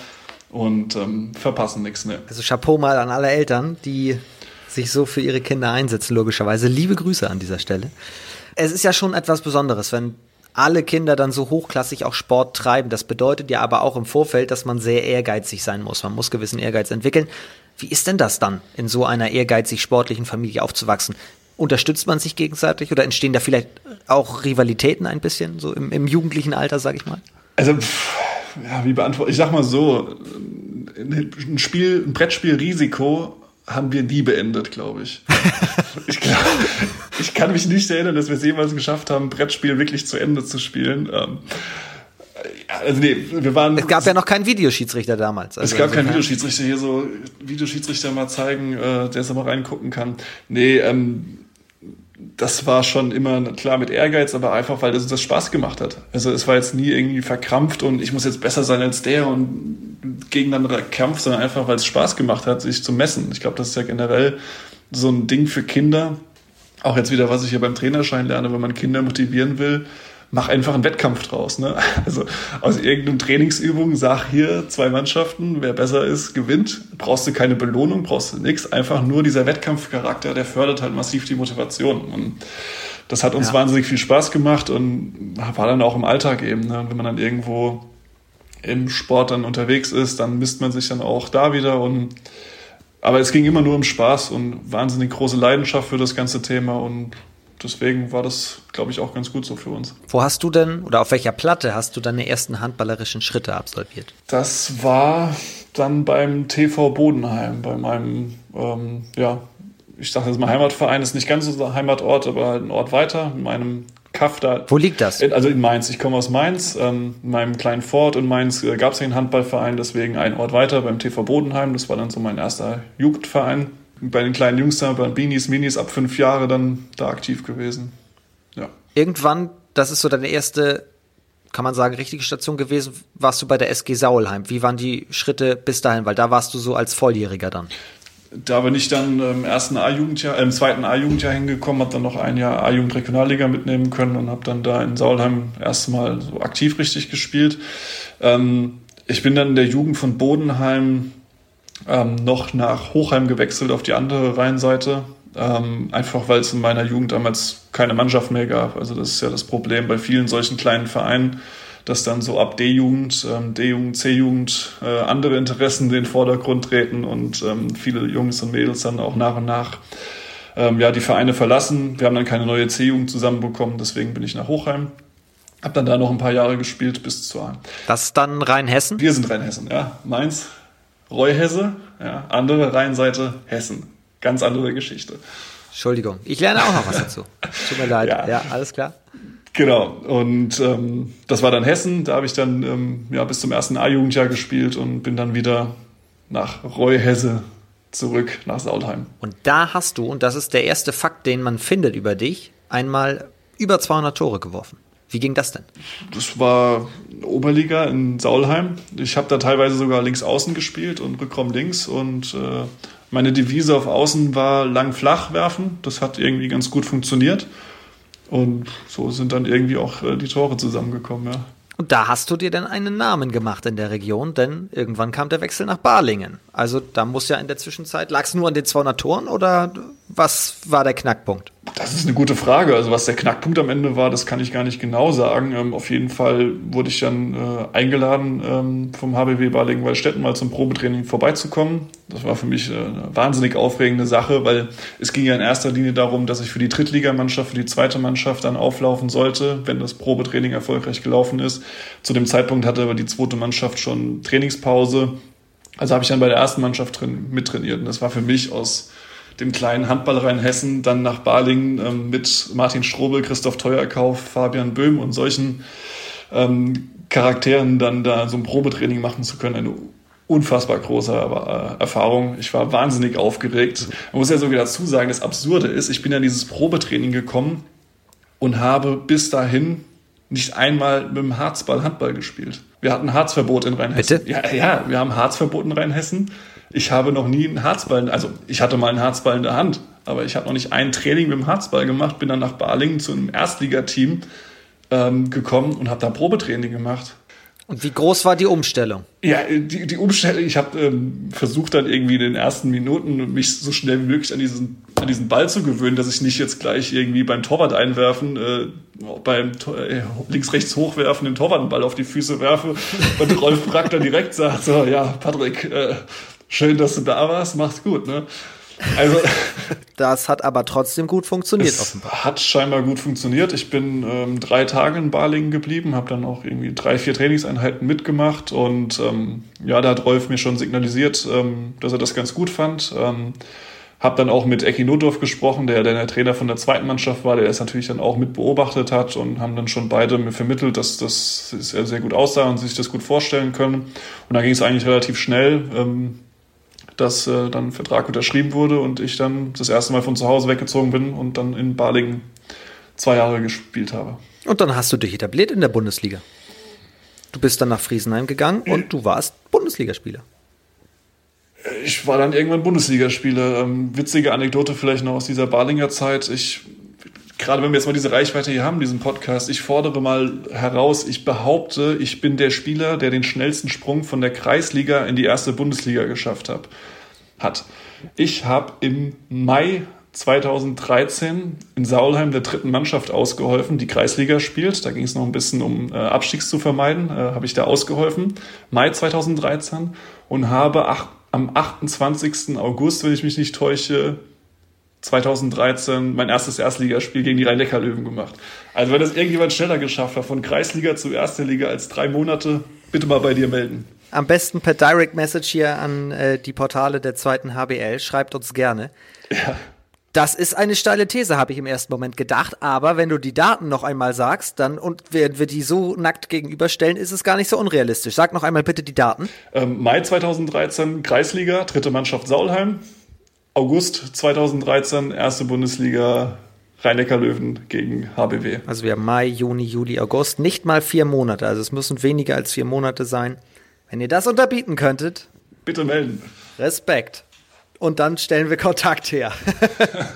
und ähm, verpassen nichts mehr. Also Chapeau mal an alle Eltern, die sich so für ihre Kinder einsetzen, logischerweise. Liebe Grüße an dieser Stelle. Es ist ja schon etwas Besonderes, wenn alle Kinder dann so hochklassig auch Sport treiben. Das bedeutet ja aber auch im Vorfeld, dass man sehr ehrgeizig sein muss. Man muss gewissen Ehrgeiz entwickeln. Wie ist denn das dann, in so einer ehrgeizig sportlichen Familie aufzuwachsen? Unterstützt man sich gegenseitig oder entstehen da vielleicht auch Rivalitäten ein bisschen, so im, im jugendlichen Alter, sag ich mal? Also, ja, wie beantworte ich? sag mal so, ein Spiel, ein Brettspiel Risiko haben wir nie beendet, glaube ich. *laughs* ich, glaub, ich kann mich nicht erinnern, dass wir es jemals geschafft haben, Brettspiel wirklich zu Ende zu spielen. Ähm, also nee, wir waren. Es gab ja noch keinen Videoschiedsrichter damals. Also es gab keinen Videoschiedsrichter hier so Videoschiedsrichter mal zeigen, äh, der es mal reingucken kann. Nee, ähm, das war schon immer klar mit Ehrgeiz, aber einfach, weil es das Spaß gemacht hat. Also es war jetzt nie irgendwie verkrampft und ich muss jetzt besser sein als der und gegeneinander kämpft, sondern einfach, weil es Spaß gemacht hat, sich zu messen. Ich glaube, das ist ja generell so ein Ding für Kinder. Auch jetzt wieder, was ich hier beim Trainerschein lerne, wenn man Kinder motivieren will, mach einfach einen Wettkampf draus. Ne? Also aus irgendeinem Trainingsübung sag hier zwei Mannschaften, wer besser ist, gewinnt. Brauchst du keine Belohnung, brauchst du nichts. Einfach nur dieser Wettkampfcharakter, der fördert halt massiv die Motivation. Und das hat uns ja. wahnsinnig viel Spaß gemacht und war dann auch im Alltag eben. Ne? Wenn man dann irgendwo im Sport dann unterwegs ist, dann misst man sich dann auch da wieder und aber es ging immer nur um Spaß und wahnsinnig große Leidenschaft für das ganze Thema und deswegen war das, glaube ich, auch ganz gut so für uns. Wo hast du denn oder auf welcher Platte hast du deine ersten handballerischen Schritte absolviert? Das war dann beim TV Bodenheim, bei meinem, ähm, ja, ich sage jetzt mal Heimatverein, ist nicht ganz unser Heimatort, aber halt ein Ort weiter, in meinem Kaff da. Wo liegt das? Also in Mainz. Ich komme aus Mainz. Ähm, in meinem kleinen Fort in Mainz äh, gab es einen Handballverein, deswegen einen Ort weiter beim TV Bodenheim. Das war dann so mein erster Jugendverein. Bei den kleinen Jungs da, bei Beanies, Minis ab fünf Jahre dann da aktiv gewesen. Ja. Irgendwann, das ist so deine erste, kann man sagen, richtige Station gewesen, warst du bei der SG Saulheim. Wie waren die Schritte bis dahin? Weil da warst du so als Volljähriger dann da bin ich dann im ersten A-Jugendjahr, äh, im zweiten A-Jugendjahr hingekommen, habe dann noch ein Jahr A-Jugend-Regionalliga mitnehmen können und habe dann da in Saulheim erstmal so aktiv richtig gespielt. Ähm, ich bin dann in der Jugend von Bodenheim ähm, noch nach Hochheim gewechselt auf die andere Rheinseite. Ähm, einfach weil es in meiner Jugend damals keine Mannschaft mehr gab. Also das ist ja das Problem bei vielen solchen kleinen Vereinen, dass dann so ab D-Jugend, ähm, D-Jugend, C-Jugend äh, andere Interessen in den Vordergrund treten und ähm, viele Jungs und Mädels dann auch nach und nach ähm, ja, die Vereine verlassen. Wir haben dann keine neue C-Jugend zusammenbekommen, deswegen bin ich nach Hochheim. Hab dann da noch ein paar Jahre gespielt bis zur. Das ist dann Rheinhessen? Wir sind Rheinhessen, ja. Mainz, Reuhesse, ja. Andere Rheinseite, Hessen. Ganz andere Geschichte. Entschuldigung, ich lerne auch noch was dazu. *laughs* Tut mir leid. Ja, ja alles klar. Genau, und ähm, das war dann Hessen. Da habe ich dann ähm, ja, bis zum ersten A-Jugendjahr gespielt und bin dann wieder nach Reuhesse zurück nach Saulheim. Und da hast du, und das ist der erste Fakt, den man findet über dich, einmal über 200 Tore geworfen. Wie ging das denn? Das war Oberliga in Saulheim. Ich habe da teilweise sogar links außen gespielt und Rückraum links und äh, meine Devise auf Außen war lang flach werfen. Das hat irgendwie ganz gut funktioniert. Und so sind dann irgendwie auch äh, die Tore zusammengekommen, ja. Und da hast du dir dann einen Namen gemacht in der Region, denn irgendwann kam der Wechsel nach Balingen. Also da muss ja in der Zwischenzeit, lag es nur an den 200 Toren oder was war der Knackpunkt? Das ist eine gute Frage. Also was der Knackpunkt am Ende war, das kann ich gar nicht genau sagen. Ähm, auf jeden Fall wurde ich dann äh, eingeladen ähm, vom HBW Balingen-Waldstätten mal zum Probetraining vorbeizukommen. Das war für mich äh, eine wahnsinnig aufregende Sache, weil es ging ja in erster Linie darum, dass ich für die Drittligamannschaft, für die zweite Mannschaft dann auflaufen sollte, wenn das Probetraining erfolgreich gelaufen ist. Zu dem Zeitpunkt hatte aber die zweite Mannschaft schon Trainingspause. Also habe ich dann bei der ersten Mannschaft drin mittrainiert. Und das war für mich aus dem kleinen Handballrein Hessen dann nach Balingen ähm, mit Martin Strobel, Christoph Teuerkauf, Fabian Böhm und solchen ähm, Charakteren dann da so ein Probetraining machen zu können, eine unfassbar große äh, Erfahrung. Ich war wahnsinnig aufgeregt. Man muss ja sogar dazu sagen, das Absurde ist, ich bin ja in dieses Probetraining gekommen und habe bis dahin nicht einmal mit dem Harzball Handball gespielt. Wir hatten Harzverbot in Rheinhessen. Bitte? Ja, ja, wir haben Harzverbot in Rheinhessen. Ich habe noch nie einen Harzball, also ich hatte mal einen Harzball in der Hand, aber ich habe noch nicht ein Training mit dem Harzball gemacht, bin dann nach Balingen zu einem Erstligateam ähm, gekommen und habe da Probetraining gemacht. Und wie groß war die Umstellung? Ja, die, die Umstellung, ich habe ähm, versucht dann irgendwie in den ersten Minuten mich so schnell wie möglich an diesen, an diesen Ball zu gewöhnen, dass ich nicht jetzt gleich irgendwie beim Torwart einwerfen, äh, beim äh, links-rechts hochwerfen, den Torwart einen Ball auf die Füße werfe und *laughs* Rolf Brack dann direkt sagt, so, ja, Patrick, äh, schön, dass du da warst, mach's gut, ne? Also, *laughs* das hat aber trotzdem gut funktioniert, es offenbar. Hat scheinbar gut funktioniert. Ich bin ähm, drei Tage in Balingen geblieben, habe dann auch irgendwie drei, vier Trainingseinheiten mitgemacht und ähm, ja, da hat Rolf mir schon signalisiert, ähm, dass er das ganz gut fand. Ähm, habe dann auch mit Eki Notdorf gesprochen, der, der Trainer von der zweiten Mannschaft war, der es natürlich dann auch mit beobachtet hat und haben dann schon beide mir vermittelt, dass das sehr, sehr gut aussah und sich das gut vorstellen können. Und da ging es eigentlich relativ schnell. Ähm, dass äh, dann ein Vertrag unterschrieben wurde und ich dann das erste Mal von zu Hause weggezogen bin und dann in Balingen zwei Jahre gespielt habe. Und dann hast du dich etabliert in der Bundesliga. Du bist dann nach Friesenheim gegangen und du warst Bundesligaspieler. Ich war dann irgendwann Bundesligaspieler. Ähm, witzige Anekdote vielleicht noch aus dieser Balinger Zeit. Ich gerade wenn wir jetzt mal diese Reichweite hier haben, diesen Podcast, ich fordere mal heraus, ich behaupte, ich bin der Spieler, der den schnellsten Sprung von der Kreisliga in die erste Bundesliga geschafft hab, hat. Ich habe im Mai 2013 in Saulheim der dritten Mannschaft ausgeholfen, die Kreisliga spielt. Da ging es noch ein bisschen um äh, Abstiegs zu vermeiden, äh, habe ich da ausgeholfen. Mai 2013 und habe ach, am 28. August, wenn ich mich nicht täusche, 2013 mein erstes Erstligaspiel gegen die Rhein-Neckar-Löwen gemacht. Also wenn das irgendjemand schneller geschafft hat, von Kreisliga zu Erster Liga als drei Monate, bitte mal bei dir melden. Am besten per Direct Message hier an äh, die Portale der zweiten HBL. Schreibt uns gerne. Ja. Das ist eine steile These, habe ich im ersten Moment gedacht. Aber wenn du die Daten noch einmal sagst, dann und werden wir die so nackt gegenüberstellen, ist es gar nicht so unrealistisch. Sag noch einmal bitte die Daten. Ähm, Mai 2013 Kreisliga, dritte Mannschaft Saulheim. August 2013, erste Bundesliga Rhein-Neckar-Löwen gegen HBW. Also wir haben Mai, Juni, Juli, August, nicht mal vier Monate. Also es müssen weniger als vier Monate sein. Wenn ihr das unterbieten könntet. Bitte melden. Respekt. Und dann stellen wir Kontakt her.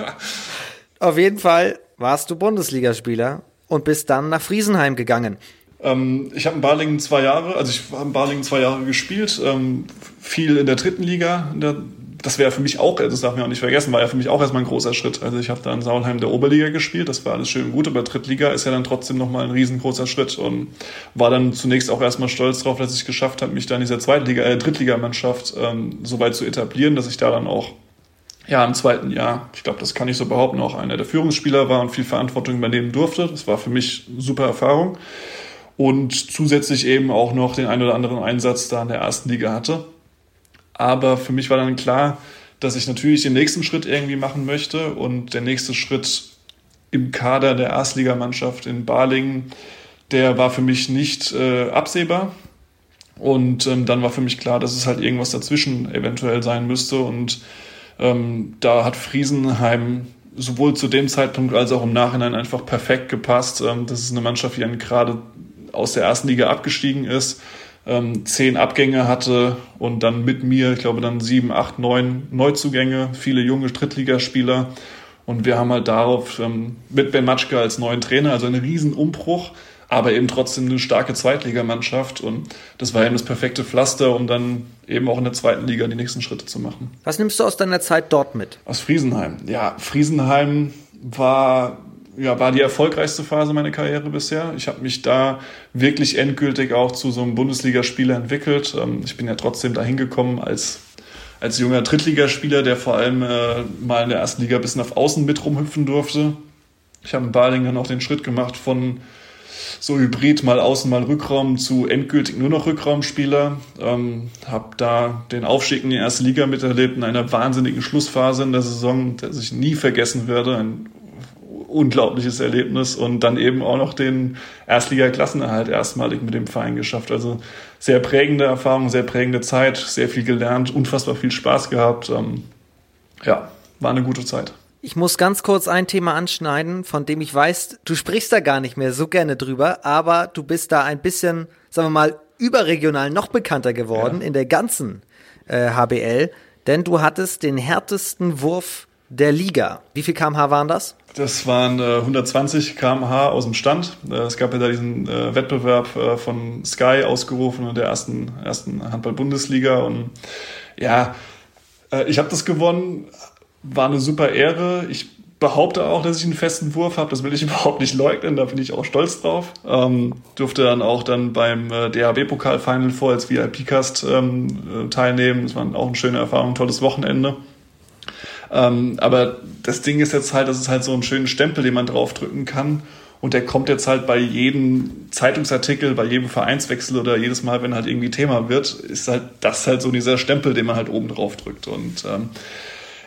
*laughs* Auf jeden Fall warst du Bundesligaspieler und bist dann nach Friesenheim gegangen. Ähm, ich habe in Balingen zwei Jahre, also ich habe in Balingen zwei Jahre gespielt, ähm, viel in der dritten Liga, in der das wäre für mich auch, das darf man auch nicht vergessen, war ja für mich auch erstmal ein großer Schritt. Also ich habe da in Saulheim der Oberliga gespielt, das war alles schön und gut, aber Drittliga ist ja dann trotzdem nochmal ein riesengroßer Schritt und war dann zunächst auch erstmal stolz darauf, dass ich es geschafft habe, mich da in dieser Zweitliga, äh, Drittligamannschaft ähm, so weit zu etablieren, dass ich da dann auch ja, im zweiten Jahr, ich glaube, das kann ich so behaupten, auch einer der Führungsspieler war und viel Verantwortung übernehmen durfte. Das war für mich super Erfahrung. Und zusätzlich eben auch noch den einen oder anderen Einsatz da in der ersten Liga hatte. Aber für mich war dann klar, dass ich natürlich den nächsten Schritt irgendwie machen möchte. Und der nächste Schritt im Kader der Erstligamannschaft in Balingen, der war für mich nicht äh, absehbar. Und ähm, dann war für mich klar, dass es halt irgendwas dazwischen eventuell sein müsste. Und ähm, da hat Friesenheim sowohl zu dem Zeitpunkt als auch im Nachhinein einfach perfekt gepasst. Ähm, das ist eine Mannschaft, die gerade aus der ersten Liga abgestiegen ist, ähm, zehn Abgänge hatte und dann mit mir, ich glaube dann sieben, acht, neun Neuzugänge, viele junge Drittligaspieler. Und wir haben halt darauf ähm, mit Ben Matschke als neuen Trainer, also einen riesen Umbruch aber eben trotzdem eine starke Zweitligamannschaft. Und das war eben das perfekte Pflaster, um dann eben auch in der zweiten Liga die nächsten Schritte zu machen. Was nimmst du aus deiner Zeit dort mit? Aus Friesenheim. Ja, Friesenheim war ja, war die erfolgreichste Phase meiner Karriere bisher. Ich habe mich da wirklich endgültig auch zu so einem Bundesligaspieler entwickelt. Ähm, ich bin ja trotzdem dahin gekommen als, als junger Drittligaspieler, der vor allem äh, mal in der ersten Liga ein bisschen auf Außen mit rumhüpfen durfte. Ich habe in Balingen dann auch den Schritt gemacht von so hybrid, mal Außen, mal Rückraum zu endgültig nur noch Rückraumspieler. Ähm, habe da den Aufstieg in die erste Liga miterlebt in einer wahnsinnigen Schlussphase in der Saison, der ich nie vergessen werde. Ein unglaubliches Erlebnis und dann eben auch noch den Erstliga-Klassenerhalt erstmalig mit dem Verein geschafft. Also sehr prägende Erfahrung, sehr prägende Zeit, sehr viel gelernt, unfassbar viel Spaß gehabt. Ähm, ja, war eine gute Zeit. Ich muss ganz kurz ein Thema anschneiden, von dem ich weiß, du sprichst da gar nicht mehr so gerne drüber, aber du bist da ein bisschen, sagen wir mal, überregional noch bekannter geworden ja. in der ganzen äh, HBL, denn du hattest den härtesten Wurf der Liga. Wie viel kmh waren das? Das waren äh, 120 kmh aus dem Stand. Äh, es gab ja da diesen äh, Wettbewerb äh, von Sky ausgerufen in der ersten, ersten Handball-Bundesliga. Und ja, äh, ich habe das gewonnen, war eine super Ehre. Ich behaupte auch, dass ich einen festen Wurf habe. Das will ich *laughs* überhaupt nicht leugnen. Da bin ich auch stolz drauf. Ähm, durfte dann auch dann beim äh, DHB-Pokal Final Four als VIP-Cast ähm, äh, teilnehmen. Das war auch eine schöne Erfahrung, ein tolles Wochenende. Ähm, aber das Ding ist jetzt halt, das ist halt so ein schönen Stempel, den man draufdrücken kann. Und der kommt jetzt halt bei jedem Zeitungsartikel, bei jedem Vereinswechsel oder jedes Mal, wenn halt irgendwie Thema wird, ist halt das halt so dieser Stempel, den man halt oben drauf drückt. Und ähm,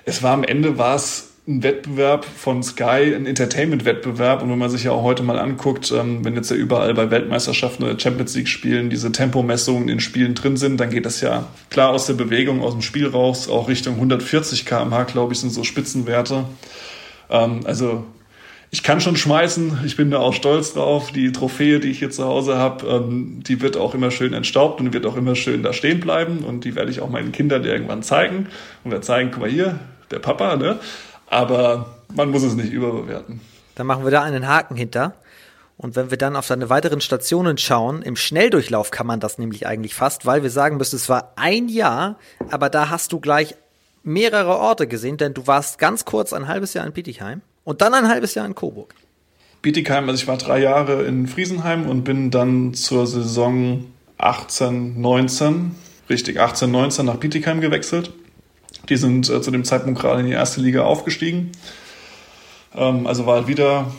es war am Ende war es ein Wettbewerb von Sky, ein Entertainment-Wettbewerb. Und wenn man sich ja auch heute mal anguckt, ähm, wenn jetzt ja überall bei Weltmeisterschaften oder Champions League-Spielen diese Tempomessungen in Spielen drin sind, dann geht das ja klar aus der Bewegung, aus dem Spiel raus, auch Richtung 140 km/h, glaube ich, sind so Spitzenwerte. Ähm, also ich kann schon schmeißen, ich bin da auch stolz drauf. Die Trophäe, die ich hier zu Hause habe, ähm, die wird auch immer schön entstaubt und wird auch immer schön da stehen bleiben. Und die werde ich auch meinen Kindern irgendwann zeigen und werde zeigen, guck mal hier, der Papa, ne? Aber man muss es nicht überbewerten. Dann machen wir da einen Haken hinter. Und wenn wir dann auf deine weiteren Stationen schauen, im Schnelldurchlauf kann man das nämlich eigentlich fast, weil wir sagen müssen, es war ein Jahr, aber da hast du gleich mehrere Orte gesehen, denn du warst ganz kurz ein halbes Jahr in Bietigheim und dann ein halbes Jahr in Coburg. Bietigheim, also ich war drei Jahre in Friesenheim und bin dann zur Saison 18, 19, richtig 18, 19 nach Bietigheim gewechselt. Die sind äh, zu dem Zeitpunkt gerade in die erste Liga aufgestiegen. Ähm, also war halt wieder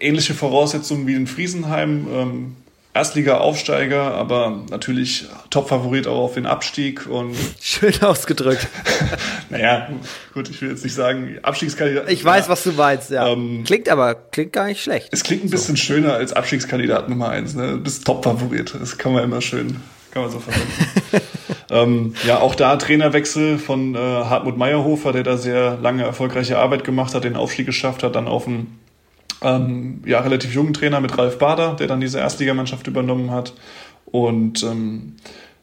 ähnliche Voraussetzungen wie in Friesenheim. Ähm, Erstliga-Aufsteiger, aber natürlich Top-Favorit auch auf den Abstieg und. *laughs* Schön ausgedrückt. *laughs* naja, gut, ich will jetzt nicht sagen, Abstiegskandidat. Ich weiß, ja. was du meinst, ja. Ähm, klingt aber, klingt gar nicht schlecht. Es klingt ein bisschen so. schöner als Abstiegskandidat Nummer eins, ne? Du bist Top-Favorit. Das kann man immer schön, kann man so verwenden. *laughs* Ähm, ja, auch da Trainerwechsel von äh, Hartmut Meyerhofer, der da sehr lange erfolgreiche Arbeit gemacht hat, den Aufstieg geschafft hat, dann auf einen ähm, ja, relativ jungen Trainer mit Ralf Bader, der dann diese Erstligamannschaft übernommen hat. Und ähm,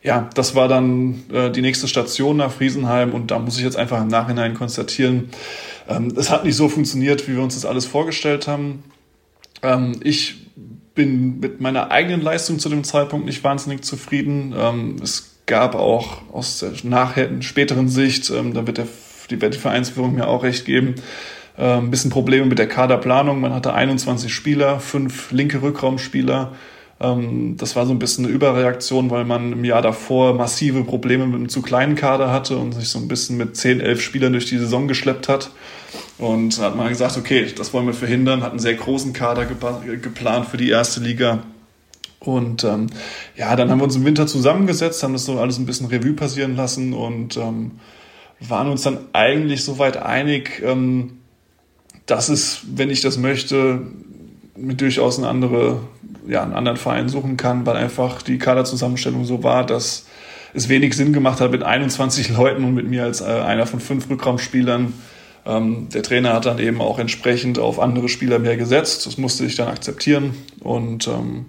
ja, das war dann äh, die nächste Station nach Friesenheim und da muss ich jetzt einfach im Nachhinein konstatieren, ähm, es hat nicht so funktioniert, wie wir uns das alles vorgestellt haben. Ähm, ich bin mit meiner eigenen Leistung zu dem Zeitpunkt nicht wahnsinnig zufrieden. Ähm, es gab auch aus der nachher, späteren Sicht, ähm, da wird der, die, die Vereinsführung mir auch recht geben, äh, ein bisschen Probleme mit der Kaderplanung. Man hatte 21 Spieler, fünf linke Rückraumspieler. Ähm, das war so ein bisschen eine Überreaktion, weil man im Jahr davor massive Probleme mit einem zu kleinen Kader hatte und sich so ein bisschen mit 10, 11 Spielern durch die Saison geschleppt hat. Und hat man gesagt, okay, das wollen wir verhindern, hat einen sehr großen Kader geplant für die erste Liga. Und ähm, ja, dann haben wir uns im Winter zusammengesetzt, haben das so alles ein bisschen Revue passieren lassen und ähm, waren uns dann eigentlich soweit einig, ähm, dass es, wenn ich das möchte, durchaus eine andere, ja, einen anderen Verein suchen kann, weil einfach die Kaderzusammenstellung so war, dass es wenig Sinn gemacht hat mit 21 *laughs* Leuten und mit mir als äh, einer von fünf Rückraumspielern. Ähm, der Trainer hat dann eben auch entsprechend auf andere Spieler mehr gesetzt. Das musste ich dann akzeptieren und ähm,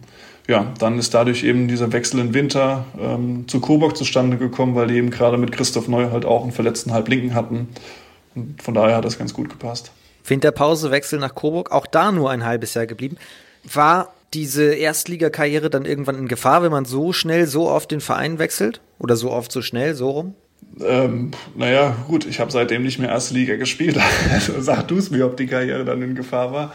ja, dann ist dadurch eben dieser Wechsel im Winter ähm, zu Coburg zustande gekommen, weil die eben gerade mit Christoph Neu halt auch einen verletzten Halblinken hatten. Und von daher hat das ganz gut gepasst. Winterpause, Wechsel nach Coburg, auch da nur ein halbes Jahr geblieben. War diese Erstligakarriere dann irgendwann in Gefahr, wenn man so schnell, so oft den Verein wechselt? Oder so oft, so schnell, so rum? Ähm, naja, gut, ich habe seitdem nicht mehr Erste Liga gespielt. *laughs* Also sag du es mir, ob die Karriere dann in Gefahr war.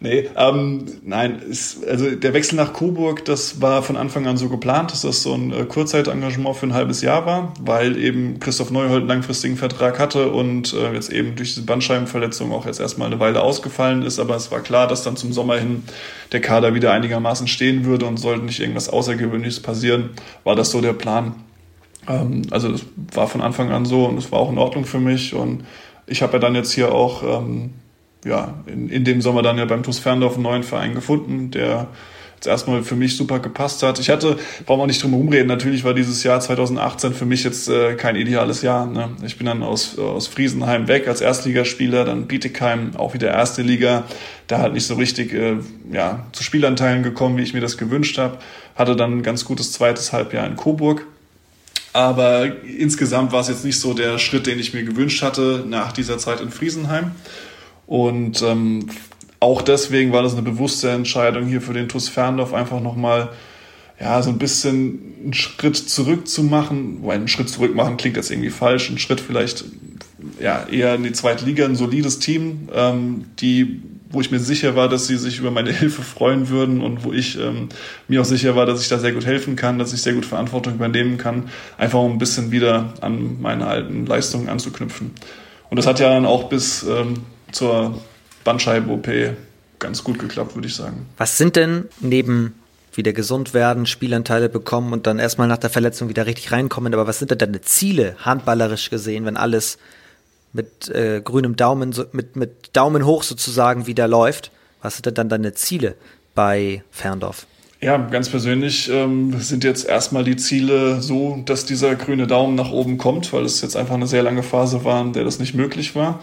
Nee, ähm, nein, ist, also der Wechsel nach Coburg, das war von Anfang an so geplant, dass das so ein äh, Kurzzeitengagement für ein halbes Jahr war, weil eben Christoph Neuhold einen langfristigen Vertrag hatte und äh, jetzt eben durch diese Bandscheibenverletzung auch jetzt erstmal eine Weile ausgefallen ist. Aber es war klar, dass dann zum Sommer hin der Kader wieder einigermaßen stehen würde und sollte nicht irgendwas Außergewöhnliches passieren, war das so der Plan. Ähm, also das war von Anfang an so und es war auch in Ordnung für mich und ich habe ja dann jetzt hier auch ähm, ja, in, in dem Sommer dann ja beim TuS Ferndorf einen neuen Verein gefunden, der jetzt erstmal für mich super gepasst hat. Ich hatte, brauchen wir nicht drum herum reden, natürlich war dieses Jahr 2018 für mich jetzt äh, kein ideales Jahr. Ne? Ich bin dann aus, aus Friesenheim weg als Erstligaspieler, dann Bietigheim auch wieder erste Liga, da halt nicht so richtig äh, ja, zu Spielanteilen gekommen, wie ich mir das gewünscht habe. Hatte dann ein ganz gutes zweites Halbjahr in Coburg. Aber insgesamt war es jetzt nicht so der Schritt, den ich mir gewünscht hatte nach dieser Zeit in Friesenheim. Und ähm, auch deswegen war das eine bewusste Entscheidung hier für den TuS Ferndorf einfach nochmal ja, so ein bisschen einen Schritt zurück zu machen. Weil einen Schritt zurück machen klingt jetzt irgendwie falsch. Ein Schritt vielleicht ja, eher in die zweite Liga, ein solides Team, ähm, die, wo ich mir sicher war, dass sie sich über meine *laughs* Hilfe freuen würden und wo ich ähm, mir auch sicher war, dass ich da sehr gut helfen kann, dass ich sehr gut Verantwortung übernehmen kann, einfach um ein bisschen wieder an meine alten Leistungen anzuknüpfen. Und das hat ja dann auch bis ähm, zur Bandscheiben-OP ganz gut geklappt, würde ich sagen. Was sind denn neben wieder gesund werden, Spielanteile bekommen und dann erstmal nach der Verletzung wieder richtig reinkommen, aber was sind denn deine Ziele, handballerisch gesehen, wenn alles mit äh, grünem Daumen, mit, mit Daumen hoch sozusagen wieder läuft? Was sind denn dann deine Ziele bei Ferndorf? Ja, ganz persönlich ähm, sind jetzt erstmal die Ziele so, dass dieser grüne Daumen nach oben kommt, weil es jetzt einfach eine sehr lange Phase war, in der das nicht möglich war.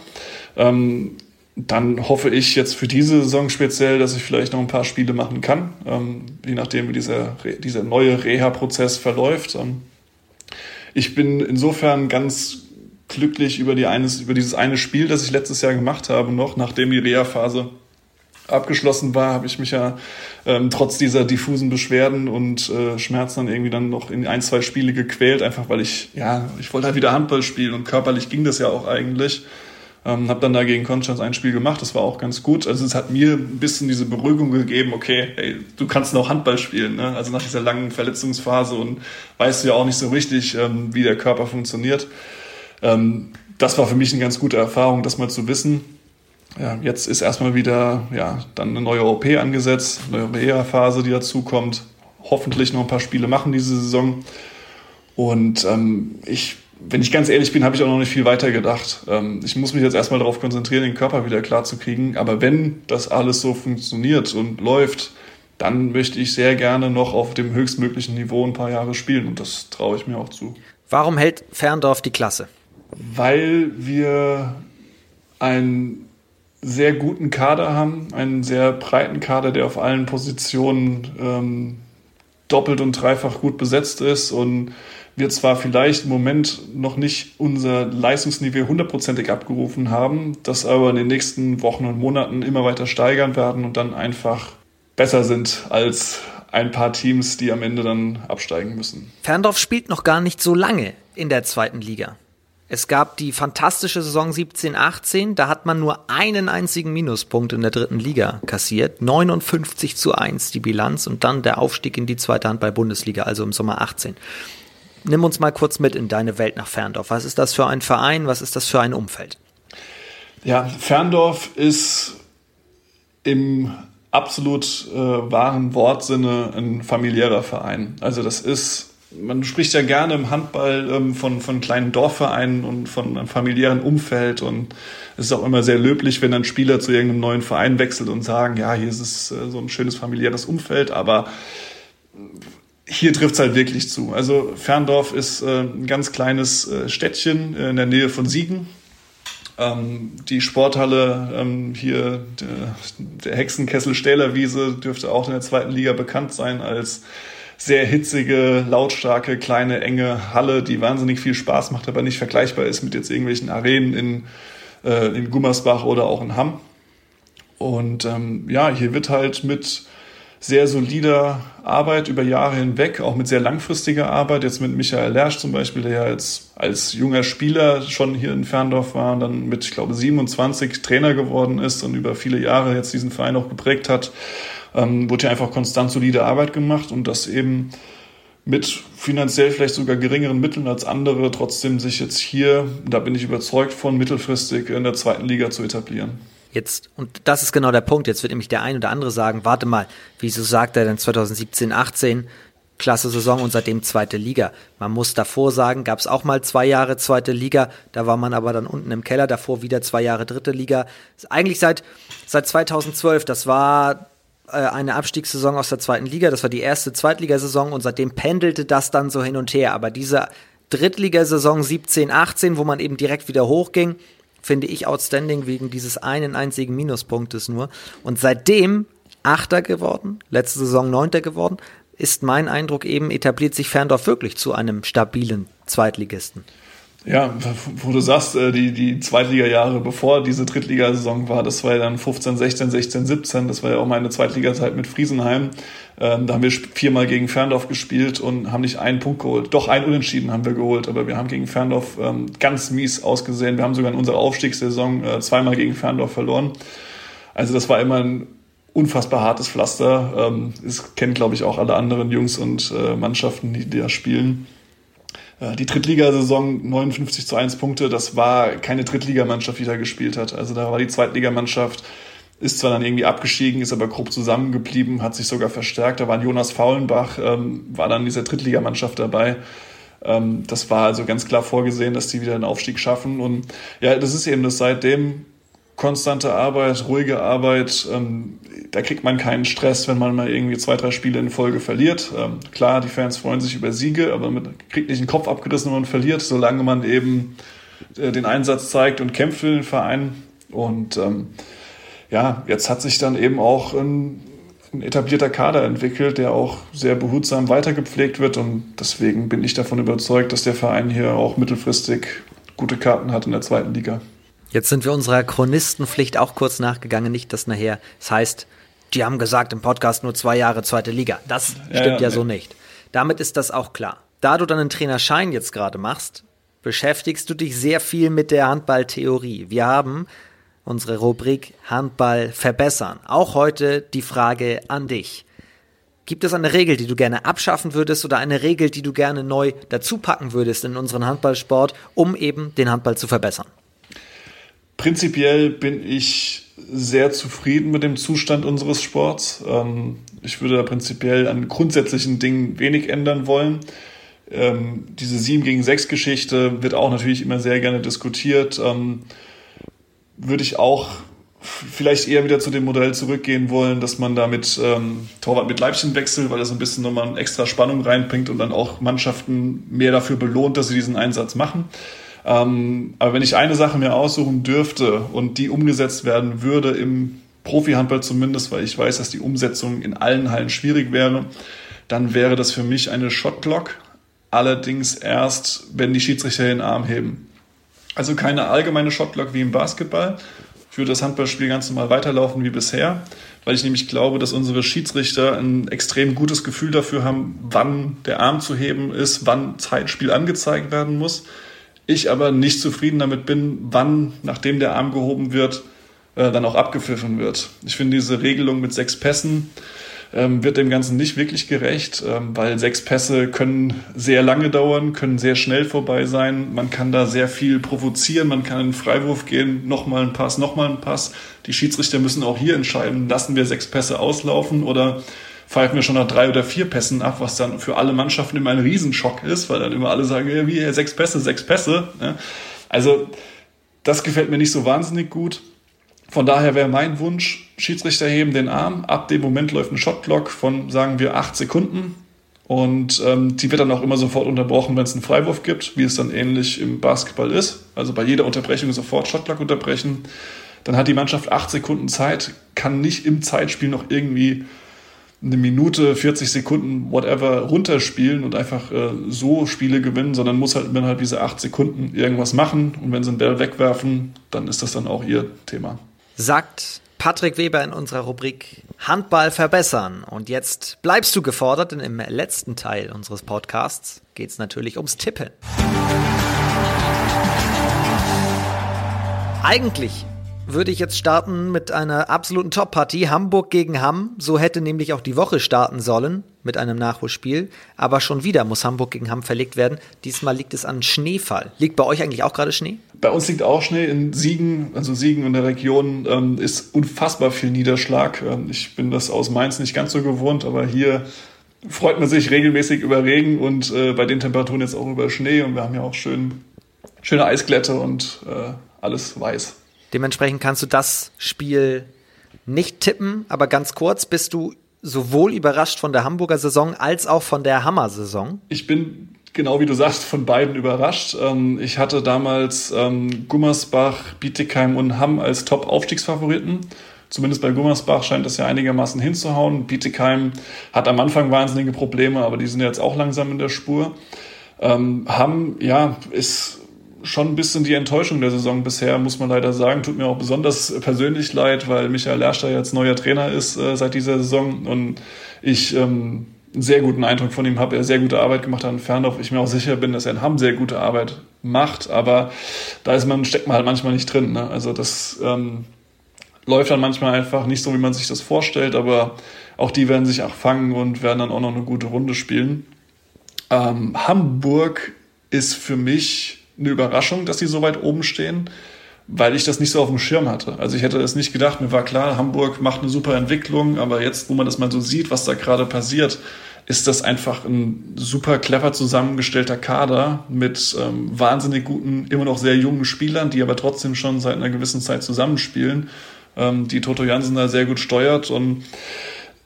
Ähm, dann hoffe ich jetzt für diese Saison speziell, dass ich vielleicht noch ein paar Spiele machen kann, ähm, je nachdem, wie dieser, dieser neue Reha-Prozess verläuft. Ähm, ich bin insofern ganz glücklich über, die eines, über dieses eine Spiel, das ich letztes Jahr gemacht habe, noch nachdem die Reha-Phase abgeschlossen war, habe ich mich ja ähm, trotz dieser diffusen Beschwerden und äh, Schmerzen dann irgendwie dann noch in ein, zwei Spiele gequält, einfach weil ich, ja, ich wollte halt wieder Handball spielen und körperlich ging das ja auch eigentlich. Ähm, habe dann da gegen Konstanz ein Spiel gemacht, das war auch ganz gut. Also es hat mir ein bisschen diese Beruhigung gegeben, okay, hey, du kannst noch Handball spielen. Ne? Also nach dieser langen Verletzungsphase und weißt du ja auch nicht so richtig, ähm, wie der Körper funktioniert. Ähm, das war für mich eine ganz gute Erfahrung, das mal zu wissen. Ja, jetzt ist erstmal wieder ja, dann eine neue OP angesetzt, eine neue Reha-Phase, die dazukommt. Hoffentlich noch ein paar Spiele machen diese Saison. Und ähm, ich wenn ich ganz ehrlich bin, habe ich auch noch nicht viel weiter gedacht. Ähm, ich muss mich jetzt erstmal darauf konzentrieren, den Körper wieder klar zu kriegen. Aber wenn das alles so funktioniert und läuft, dann möchte ich sehr gerne noch auf dem höchstmöglichen Niveau ein paar Jahre spielen und das traue ich mir auch zu. Warum hält Ferndorf die Klasse? Weil wir einen sehr guten Kader haben, einen sehr breiten Kader, der auf allen Positionen ähm, doppelt und dreifach gut besetzt ist und wir zwar vielleicht im Moment noch nicht unser Leistungsniveau hundertprozentig abgerufen haben, das aber in den nächsten Wochen und Monaten immer weiter steigern werden und dann einfach besser sind als ein paar Teams, die am Ende dann absteigen müssen. Ferndorf spielt noch gar nicht so lange in der zweiten Liga. Es gab die fantastische Saison 17-18, da hat man nur einen einzigen Minuspunkt in der dritten Liga kassiert. 59 zu 1 die Bilanz und dann der Aufstieg in die zweite Handball-Bundesliga, also im Sommer 18. Nimm uns mal kurz mit in deine Welt nach Ferndorf. Was ist das für ein Verein? Was ist das für ein Umfeld? Ja, Ferndorf ist im absolut äh, wahren Wortsinne ein familiärer Verein. Also das ist man spricht ja gerne im Handball ähm, von, von kleinen Dorfvereinen und von einem familiären Umfeld und es ist auch immer sehr löblich, wenn ein Spieler zu irgendeinem neuen Verein wechselt und sagen, ja, hier ist es äh, so ein schönes familiäres Umfeld, aber hier trifft es halt wirklich zu. Also Ferndorf ist äh, ein ganz kleines äh, Städtchen in der Nähe von Siegen. Ähm, die Sporthalle ähm, hier, der, der Hexenkessel Stählerwiese, dürfte auch in der zweiten Liga bekannt sein als sehr hitzige, lautstarke, kleine, enge Halle, die wahnsinnig viel Spaß macht, aber nicht vergleichbar ist mit jetzt irgendwelchen Arenen in, äh, in Gummersbach oder auch in Hamm. Und ähm, ja, hier wird halt mit sehr solider Arbeit über Jahre hinweg, auch mit sehr langfristiger Arbeit, jetzt mit Michael Lersch zum Beispiel, der ja als, als junger Spieler schon hier in Ferndorf war und dann mit, ich glaube, 27 Trainer geworden ist und über viele Jahre jetzt diesen Verein auch geprägt hat ähm, wurde ja einfach konstant solide Arbeit gemacht und das eben mit finanziell vielleicht sogar geringeren Mitteln als andere trotzdem sich jetzt hier, da bin ich überzeugt von, mittelfristig in der zweiten Liga zu etablieren. Jetzt, und das ist genau der Punkt, jetzt wird nämlich der ein oder andere sagen, warte mal, wieso sagt er denn 2017, 18, klasse Saison und seitdem zweite Liga. Man muss davor sagen, gab es auch mal zwei Jahre zweite Liga, da war man aber dann unten im Keller, davor wieder zwei Jahre dritte Liga. Eigentlich seit, seit 2012, das war eine Abstiegssaison aus der zweiten Liga. Das war die erste Zweitligasaison und seitdem pendelte das dann so hin und her. Aber diese Drittligasaison 17, 18, wo man eben direkt wieder hochging, finde ich outstanding wegen dieses einen einzigen Minuspunktes nur. Und seitdem Achter geworden, letzte Saison Neunter geworden, ist mein Eindruck eben, etabliert sich Ferndorf wirklich zu einem stabilen Zweitligisten. Ja, wo du sagst, äh, die, die Zweitliga-Jahre bevor diese Drittligasaison war, das war ja dann 15, 16, 16, 17, das war ja auch meine Zweitliga-Zeit mit Friesenheim. Ähm, da haben wir viermal gegen Ferndorf gespielt und haben nicht einen Punkt geholt. Doch ein Unentschieden haben wir geholt, aber wir haben gegen Ferndorf ähm, ganz mies ausgesehen. Wir haben sogar in unserer Aufstiegssaison äh, zweimal gegen Ferndorf verloren. Also das war immer ein unfassbar hartes Pflaster. Ähm, das kennen, glaube ich, auch alle anderen Jungs und äh, Mannschaften, die da spielen. Äh, die Drittligasaison 59 zu 1 Punkte, das war keine Drittligamannschaft, die da gespielt hat. Also da war die Zweitligamannschaft, ist zwar dann irgendwie abgestiegen, ist aber grob zusammengeblieben, hat sich sogar verstärkt. Da war Jonas Faulenbach, ähm, war dann dieser Drittligamannschaft dabei. Ähm, das war also ganz klar vorgesehen, dass die wieder einen Aufstieg schaffen. Und ja, das ist eben das seitdem konstante Arbeit, ruhige Arbeit. Ähm, da kriegt man keinen Stress, wenn man mal irgendwie zwei, drei Spiele in Folge verliert. Ähm, klar, die Fans freuen sich über Siege, aber man kriegt nicht den Kopf abgerissen, wenn man verliert, solange man eben äh, den Einsatz zeigt und kämpft für den Verein. Und ähm, ja, jetzt hat sich dann eben auch ein, ein etablierter Kader entwickelt, der auch sehr behutsam weitergepflegt wird. Und deswegen bin ich davon überzeugt, dass der Verein hier auch mittelfristig gute Karten hat in der zweiten Liga. Jetzt sind wir unserer Chronistenpflicht auch kurz nachgegangen, nicht dass nachher es heißt, die haben gesagt im Podcast nur zwei Jahre zweite Liga. Das stimmt ja, ja, ja so nicht. Damit ist das auch klar. Da du deinen Trainerschein jetzt gerade machst, beschäftigst du dich sehr viel mit der Handballtheorie. Wir haben unsere Rubrik Handball verbessern. Auch heute die Frage an dich. Gibt es eine Regel, die du gerne abschaffen würdest oder eine Regel, die du gerne neu dazu packen würdest in unseren Handballsport, um eben den Handball zu verbessern? Prinzipiell bin ich sehr zufrieden mit dem Zustand unseres Sports. Ähm, ich würde da prinzipiell an grundsätzlichen Dingen wenig ändern wollen. Ähm, diese 7 gegen 6 Geschichte wird auch natürlich immer sehr gerne diskutiert. Ähm, würde ich auch vielleicht eher wieder zu dem Modell zurückgehen wollen, dass man da mit ähm, Torwart mit Leibchen wechselt, weil das ein bisschen nochmal extra Spannung reinbringt und dann auch Mannschaften mehr dafür belohnt, dass sie diesen Einsatz machen. Ähm, aber wenn ich eine Sache mir aussuchen dürfte und die umgesetzt werden würde im Profi-Handball zumindest, weil ich weiß, dass die Umsetzung in allen Hallen schwierig wäre, dann wäre das für mich eine Shotglock. Allerdings erst, wenn die Schiedsrichter den Arm heben. Also keine allgemeine Shotglock wie im Basketball. Würde das Handballspiel ganz normal weiterlaufen wie bisher, weil ich nämlich glaube, dass unsere Schiedsrichter ein extrem gutes Gefühl dafür haben, wann der Arm zu heben ist, wann Zeitspiel angezeigt werden muss. Ich aber nicht zufrieden damit bin, wann, nachdem der Arm gehoben wird, äh, dann auch abgepfiffen wird. Ich finde diese Regelung mit sechs Pässen ähm, wird dem Ganzen nicht wirklich gerecht, ähm, weil sechs Pässe können sehr lange dauern, können sehr schnell vorbei sein. Man kann da sehr viel provozieren, man kann in den Freiwurf gehen, nochmal ein Pass, nochmal ein Pass. Die Schiedsrichter müssen auch hier entscheiden, lassen wir sechs Pässe auslaufen oder pfeifen wir schon nach drei oder vier Pässen ab, was dann für alle Mannschaften immer ein Riesenschock ist, weil dann immer alle sagen, ja, wie, sechs Pässe, sechs Pässe. Also das gefällt mir nicht so wahnsinnig gut. Von daher wäre mein Wunsch, Schiedsrichter heben den Arm. Ab dem Moment läuft ein Shotblock von, sagen wir, acht Sekunden. Und ähm, die wird dann auch immer sofort unterbrochen, wenn es einen Freiwurf gibt, wie es dann ähnlich im Basketball ist. Also bei jeder Unterbrechung sofort Shotblock unterbrechen. Dann hat die Mannschaft acht Sekunden Zeit, kann nicht im Zeitspiel noch irgendwie eine Minute, 40 Sekunden, whatever, runterspielen und einfach äh, so Spiele gewinnen, sondern muss halt innerhalb dieser acht Sekunden irgendwas machen. Und wenn sie einen Ball wegwerfen, dann ist das dann auch ihr Thema sagt Patrick Weber in unserer Rubrik Handball verbessern. Und jetzt bleibst du gefordert, denn im letzten Teil unseres Podcasts geht es natürlich ums Tippen. Eigentlich würde ich jetzt starten mit einer absoluten Top-Partie. Hamburg gegen Hamm. So hätte nämlich auch die Woche starten sollen mit einem Nachholspiel. Aber schon wieder muss Hamburg gegen Hamm verlegt werden. Diesmal liegt es an Schneefall. Liegt bei euch eigentlich auch gerade Schnee? Bei uns liegt auch Schnee. In Siegen, also Siegen in der Region, ähm, ist unfassbar viel Niederschlag. Ähm, ich bin das aus Mainz nicht ganz so gewohnt, aber hier freut man sich regelmäßig über Regen und äh, bei den Temperaturen jetzt auch über Schnee. Und wir haben ja auch schön, schöne Eisglätte und äh, alles weiß. Dementsprechend kannst du das Spiel nicht tippen, aber ganz kurz, bist du sowohl überrascht von der Hamburger Saison als auch von der Hammer-Saison? Ich bin genau wie du sagst, von beiden überrascht. Ähm, ich hatte damals ähm, Gummersbach, Bietigheim und Hamm als Top-Aufstiegsfavoriten. Zumindest bei Gummersbach scheint das ja einigermaßen hinzuhauen. Bietigheim hat am Anfang wahnsinnige Probleme, aber die sind jetzt auch langsam in der Spur. Ähm, Hamm, ja, ist schon ein bisschen die Enttäuschung der Saison bisher, muss man leider sagen. Tut mir auch besonders persönlich leid, weil Michael Lerster jetzt neuer Trainer ist äh, seit dieser Saison und ich ähm, einen sehr guten Eindruck von ihm habe. Er sehr gute Arbeit gemacht hat in Ferndorf. Ich mir auch sicher bin, dass er in Hamm sehr gute Arbeit macht, aber da ist man, steckt man halt manchmal nicht drin. Ne? Also das ähm, läuft dann manchmal einfach nicht so, wie man sich das vorstellt, aber auch die werden sich auch fangen und werden dann auch noch eine gute Runde spielen. Ähm, Hamburg ist für mich eine Überraschung, dass die so weit oben stehen, weil ich das nicht so auf dem Schirm hatte. Also ich hätte es nicht gedacht, mir war klar, Hamburg macht eine super Entwicklung, aber jetzt, wo man das mal so sieht, was da gerade passiert, ist das einfach ein super clever zusammengestellter Kader mit ähm, wahnsinnig guten, immer noch sehr jungen Spielern, die aber trotzdem schon seit einer gewissen Zeit zusammenspielen, ähm, die Toto Jansen da sehr gut steuert und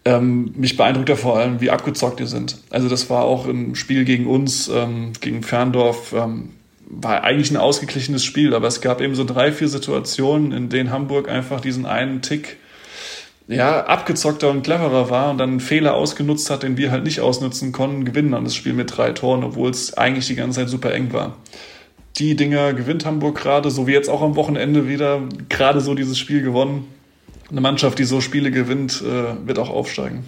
ähm, mich beeindruckt ja vor allem, wie abgezockt die sind. Also das war auch im Spiel gegen uns, ähm, gegen Ferndorf, ähm, war eigentlich ein ausgeglichenes Spiel, aber es gab eben so drei, vier Situationen, in denen Hamburg einfach diesen einen Tick ja, abgezockter und cleverer war und dann einen Fehler ausgenutzt hat, den wir halt nicht ausnutzen konnten, gewinnen dann das Spiel mit drei Toren, obwohl es eigentlich die ganze Zeit super eng war. Die Dinger gewinnt Hamburg gerade, so wie jetzt auch am Wochenende wieder, gerade so dieses Spiel gewonnen. Eine Mannschaft, die so Spiele gewinnt, äh, wird auch aufsteigen.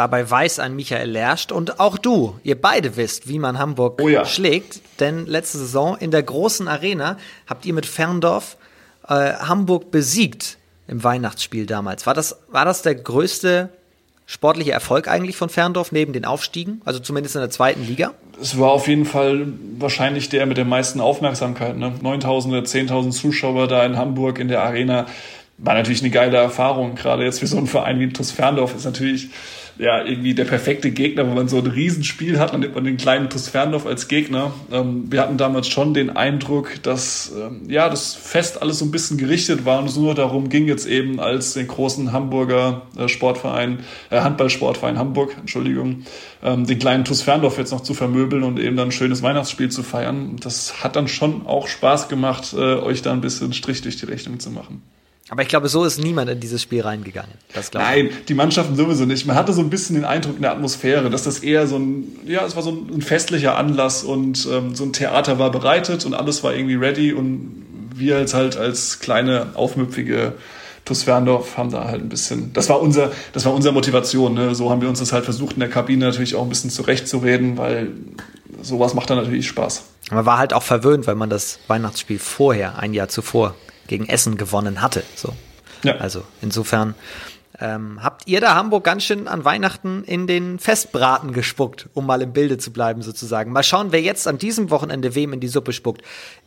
Dabei weiß ein Michael Lerscht und auch du, ihr beide wisst, wie man Hamburg oh ja. schlägt. Denn letzte Saison in der großen Arena habt ihr mit Ferndorf äh, Hamburg besiegt im Weihnachtsspiel damals. War das, war das der größte sportliche Erfolg eigentlich von Ferndorf neben den Aufstiegen? Also zumindest in der zweiten Liga? Es war auf jeden Fall wahrscheinlich der mit der meisten Aufmerksamkeit. Ne? 9.000 oder 10.000 Zuschauer da in Hamburg in der Arena war natürlich eine geile Erfahrung. Gerade jetzt für so einen Verein wie TuS Ferndorf ist natürlich ja, irgendwie der perfekte Gegner, wenn man so ein Riesenspiel hat, dann nimmt man den kleinen TuS Ferndorf als Gegner. Ähm, wir hatten damals schon den Eindruck, dass ähm, ja, das Fest alles so ein bisschen gerichtet war und es nur darum ging jetzt eben als den großen Hamburger äh, Sportverein, äh, Handballsportverein Hamburg, Entschuldigung, ähm, den kleinen TuS Ferndorf jetzt noch zu vermöbeln und eben dann ein schönes Weihnachtsspiel zu feiern. Das hat dann schon auch Spaß gemacht, äh, euch da ein bisschen Strich durch die Rechnung zu machen. Aber ich glaube, so ist niemand in dieses Spiel reingegangen. Nein, ich. die Mannschaften sowieso nicht. Man hatte so ein bisschen den Eindruck in der Atmosphäre, dass das eher so ein, ja, es war so ein, festlicher Anlass und ähm, so ein Theater war bereitet und alles war irgendwie ready und wir als halt als kleine, aufmüpfige TuS Ferndorf haben da halt ein bisschen, das war unser, das war unsere Motivation, ne? so haben wir uns das halt versucht in der Kabine natürlich auch ein bisschen zurechtzureden, weil sowas macht dann natürlich Spaß. Man war halt auch verwöhnt, weil man das Weihnachtsspiel vorher, ein Jahr zuvor, gegen Essen gewonnen hatte. So. Ja. Also insofern ähm, habt ihr da Hamburg ganz schön an Weihnachten in den Festbraten gespuckt, um mal im Bilde zu bleiben sozusagen. Mal schauen, wer jetzt an diesem Wochenende wem in die Suppe spuckt.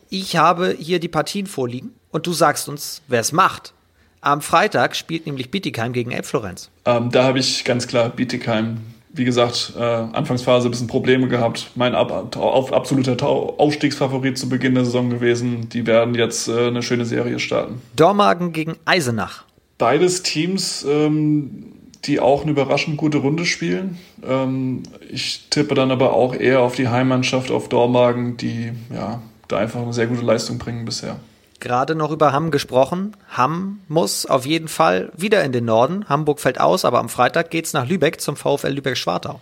Ich habe hier die Partien vorliegen und du sagst uns, wer es macht. Am Freitag spielt nämlich Bietigheim gegen Elbflorenz. Ähm, da habe ich ganz klar Bietigheim wie gesagt, äh, Anfangsphase ein bisschen Probleme gehabt. Mein ab, auf, absoluter Aufstiegsfavorit zu Beginn der Saison gewesen. Die werden jetzt äh, eine schöne Serie starten. Dormagen gegen Eisenach. Beides Teams, ähm, die auch eine überraschend gute Runde spielen. Ähm, ich tippe dann aber auch eher auf die Heimmannschaft, auf Dormagen, die ja, da einfach eine sehr gute Leistung bringen bisher gerade noch über Hamm gesprochen. Hamm muss auf jeden Fall wieder in den Norden. Hamburg fällt aus, aber am Freitag geht es nach Lübeck zum VfL Lübeck-Schwartau.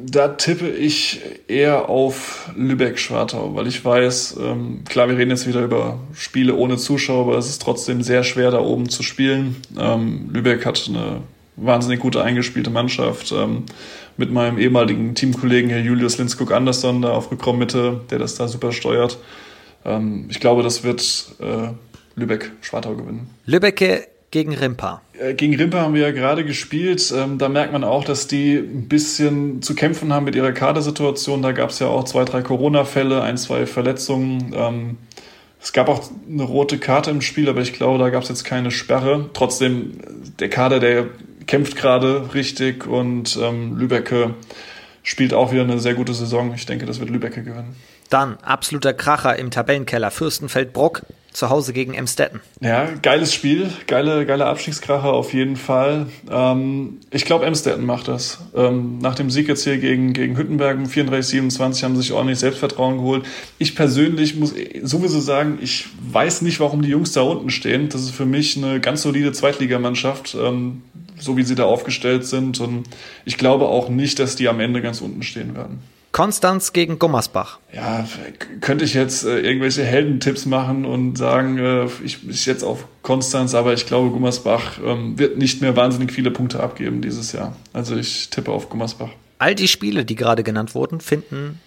Da tippe ich eher auf Lübeck-Schwartau, weil ich weiß, ähm, klar, wir reden jetzt wieder über Spiele ohne Zuschauer, aber es ist trotzdem sehr schwer, da oben zu spielen. Ähm, Lübeck hat eine wahnsinnig gute eingespielte Mannschaft. Ähm, mit meinem ehemaligen Teamkollegen Herr Julius Linskog Andersson da auf Rückraummitte, der das da super steuert. Ähm, ich glaube, das wird äh, Lübeck-Schwartau gewinnen. Lübecke gegen Rimpa. Äh, gegen Rimpa haben wir ja gerade gespielt. Ähm, da merkt man auch, dass die ein bisschen zu kämpfen haben mit ihrer Kadersituation. Da gab es ja auch zwei, drei Corona-Fälle, ein, zwei Verletzungen. Ähm, es gab auch eine rote Karte im Spiel, aber ich glaube, da gab es jetzt keine Sperre. Trotzdem, der Kader, der kämpft gerade richtig und ähm, Lübecke spielt auch wieder eine sehr gute Saison. Ich denke, das wird Lübecke gewinnen. Dann absoluter Kracher im Tabellenkeller. Fürstenfeldbruck zu Hause gegen Emstetten. Ja, geiles Spiel, geile, geile Abstiegskracher auf jeden Fall. Ähm, ich glaube, Emstetten macht das. Ähm, nach dem Sieg jetzt hier gegen, gegen Hüttenberg 34-27 haben sie sich ordentlich Selbstvertrauen geholt. Ich persönlich muss sowieso sagen, ich weiß nicht, warum die Jungs da unten stehen. Das ist für mich eine ganz solide Zweitligamannschaft, ähm, so wie sie da aufgestellt sind. Und ich glaube auch nicht, dass die am Ende ganz unten stehen werden. Konstanz gegen Gummersbach. Ja, könnte ich jetzt äh, irgendwelche Heldentipps machen und sagen, äh, ich, ich jetzt auf Konstanz, aber ich glaube, Gummersbach ähm, wird nicht mehr wahnsinnig viele Punkte abgeben dieses Jahr. Also ich tippe auf Gummersbach. All die Spiele, die gerade genannt wurden, finden,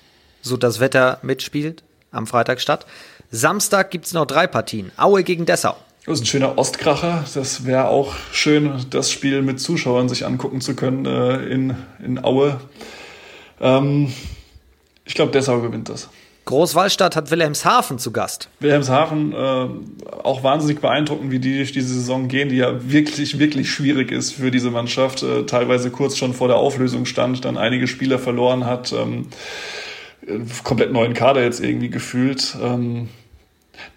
so das Wetter mitspielt, am Freitag statt. Samstag gibt es noch drei Partien. Aue gegen Dessau. Das ist ein schöner Ostkracher. Das wäre auch schön, das Spiel mit Zuschauern sich angucken zu können äh, in, in Aue. Ähm, ich glaube, Dessau gewinnt das. Großwallstadt hat Wilhelmshaven zu Gast. Wilhelmshaven, äh, auch wahnsinnig beeindruckend, wie die durch diese Saison gehen, die ja wirklich, wirklich schwierig ist für diese Mannschaft. Äh, teilweise kurz schon vor der Auflösung stand, dann einige Spieler verloren hat. Ähm, komplett neuen Kader jetzt irgendwie gefühlt. Ähm,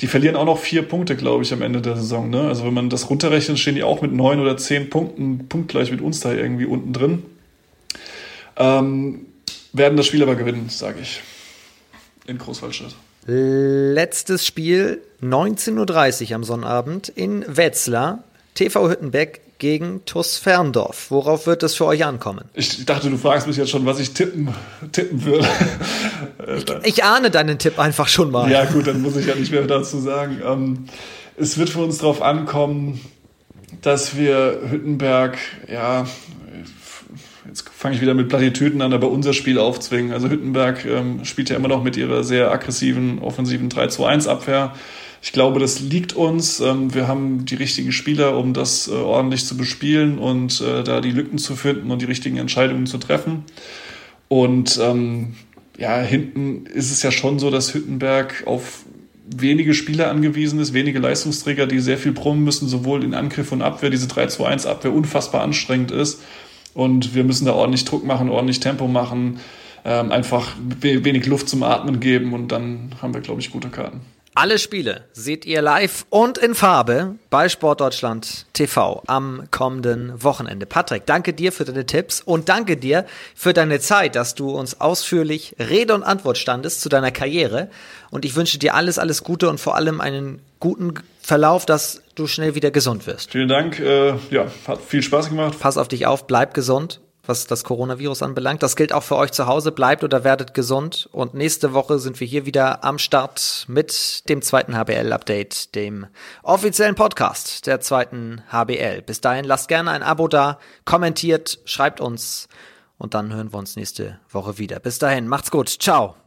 die verlieren auch noch vier Punkte, glaube ich, am Ende der Saison. Ne? Also wenn man das runterrechnet, stehen die auch mit neun oder zehn Punkten, punktgleich mit uns da irgendwie unten drin. Ähm, werden das Spiel aber gewinnen, sage ich. In Großwaldstadt. Letztes Spiel 19.30 Uhr am Sonnabend in Wetzlar. TV Hüttenbeck gegen TuS Ferndorf. Worauf wird es für euch ankommen? Ich dachte, du fragst mich jetzt schon, was ich tippen, tippen würde. ich, ich, ahne deinen Tipp einfach schon mal. Ja, gut, dann muss ich ja nicht mehr dazu sagen. Ähm, es wird für uns darauf ankommen, dass wir Hüttenberg ja jetzt fange ich wieder mit Plattitüden an, aber unser Spiel aufzwingen. Also Hüttenberg ähm, spielt ja immer noch mit ihrer sehr aggressiven, offensiven 3-2-1-Abwehr. Ich glaube, das liegt uns. Ähm, wir haben die richtigen Spieler, um das äh, ordentlich zu bespielen und äh, da die Lücken zu finden und die richtigen Entscheidungen zu treffen. Und ähm, ja, hinten ist es ja schon so, dass Hüttenberg auf wenige Spieler angewiesen ist, wenige Leistungsträger, die sehr viel brummen müssen, sowohl in Angriff und Abwehr. Diese 3-2-1-Abwehr unfassbar anstrengend ist. Und wir müssen da ordentlich Druck machen, ordentlich Tempo machen, ähm, einfach wenig Luft zum Atmen geben und dann haben wir, glaube ich, gute Karten. Alle Spiele seht ihr live und in Farbe bei Sportdeutschland TV am kommenden Wochenende. Patrick, danke dir für deine Tipps und danke dir für deine Zeit, dass du uns ausführlich Rede und Antwort standest zu deiner Karriere. Und ich wünsche dir alles, alles Gute und vor allem einen guten Verlauf, dass du schnell wieder gesund wirst. Vielen Dank. Äh, ja, hat viel Spaß gemacht. Pass auf dich auf, bleib gesund was das Coronavirus anbelangt. Das gilt auch für euch zu Hause. Bleibt oder werdet gesund. Und nächste Woche sind wir hier wieder am Start mit dem zweiten HBL-Update, dem offiziellen Podcast der zweiten HBL. Bis dahin lasst gerne ein Abo da, kommentiert, schreibt uns und dann hören wir uns nächste Woche wieder. Bis dahin, macht's gut. Ciao.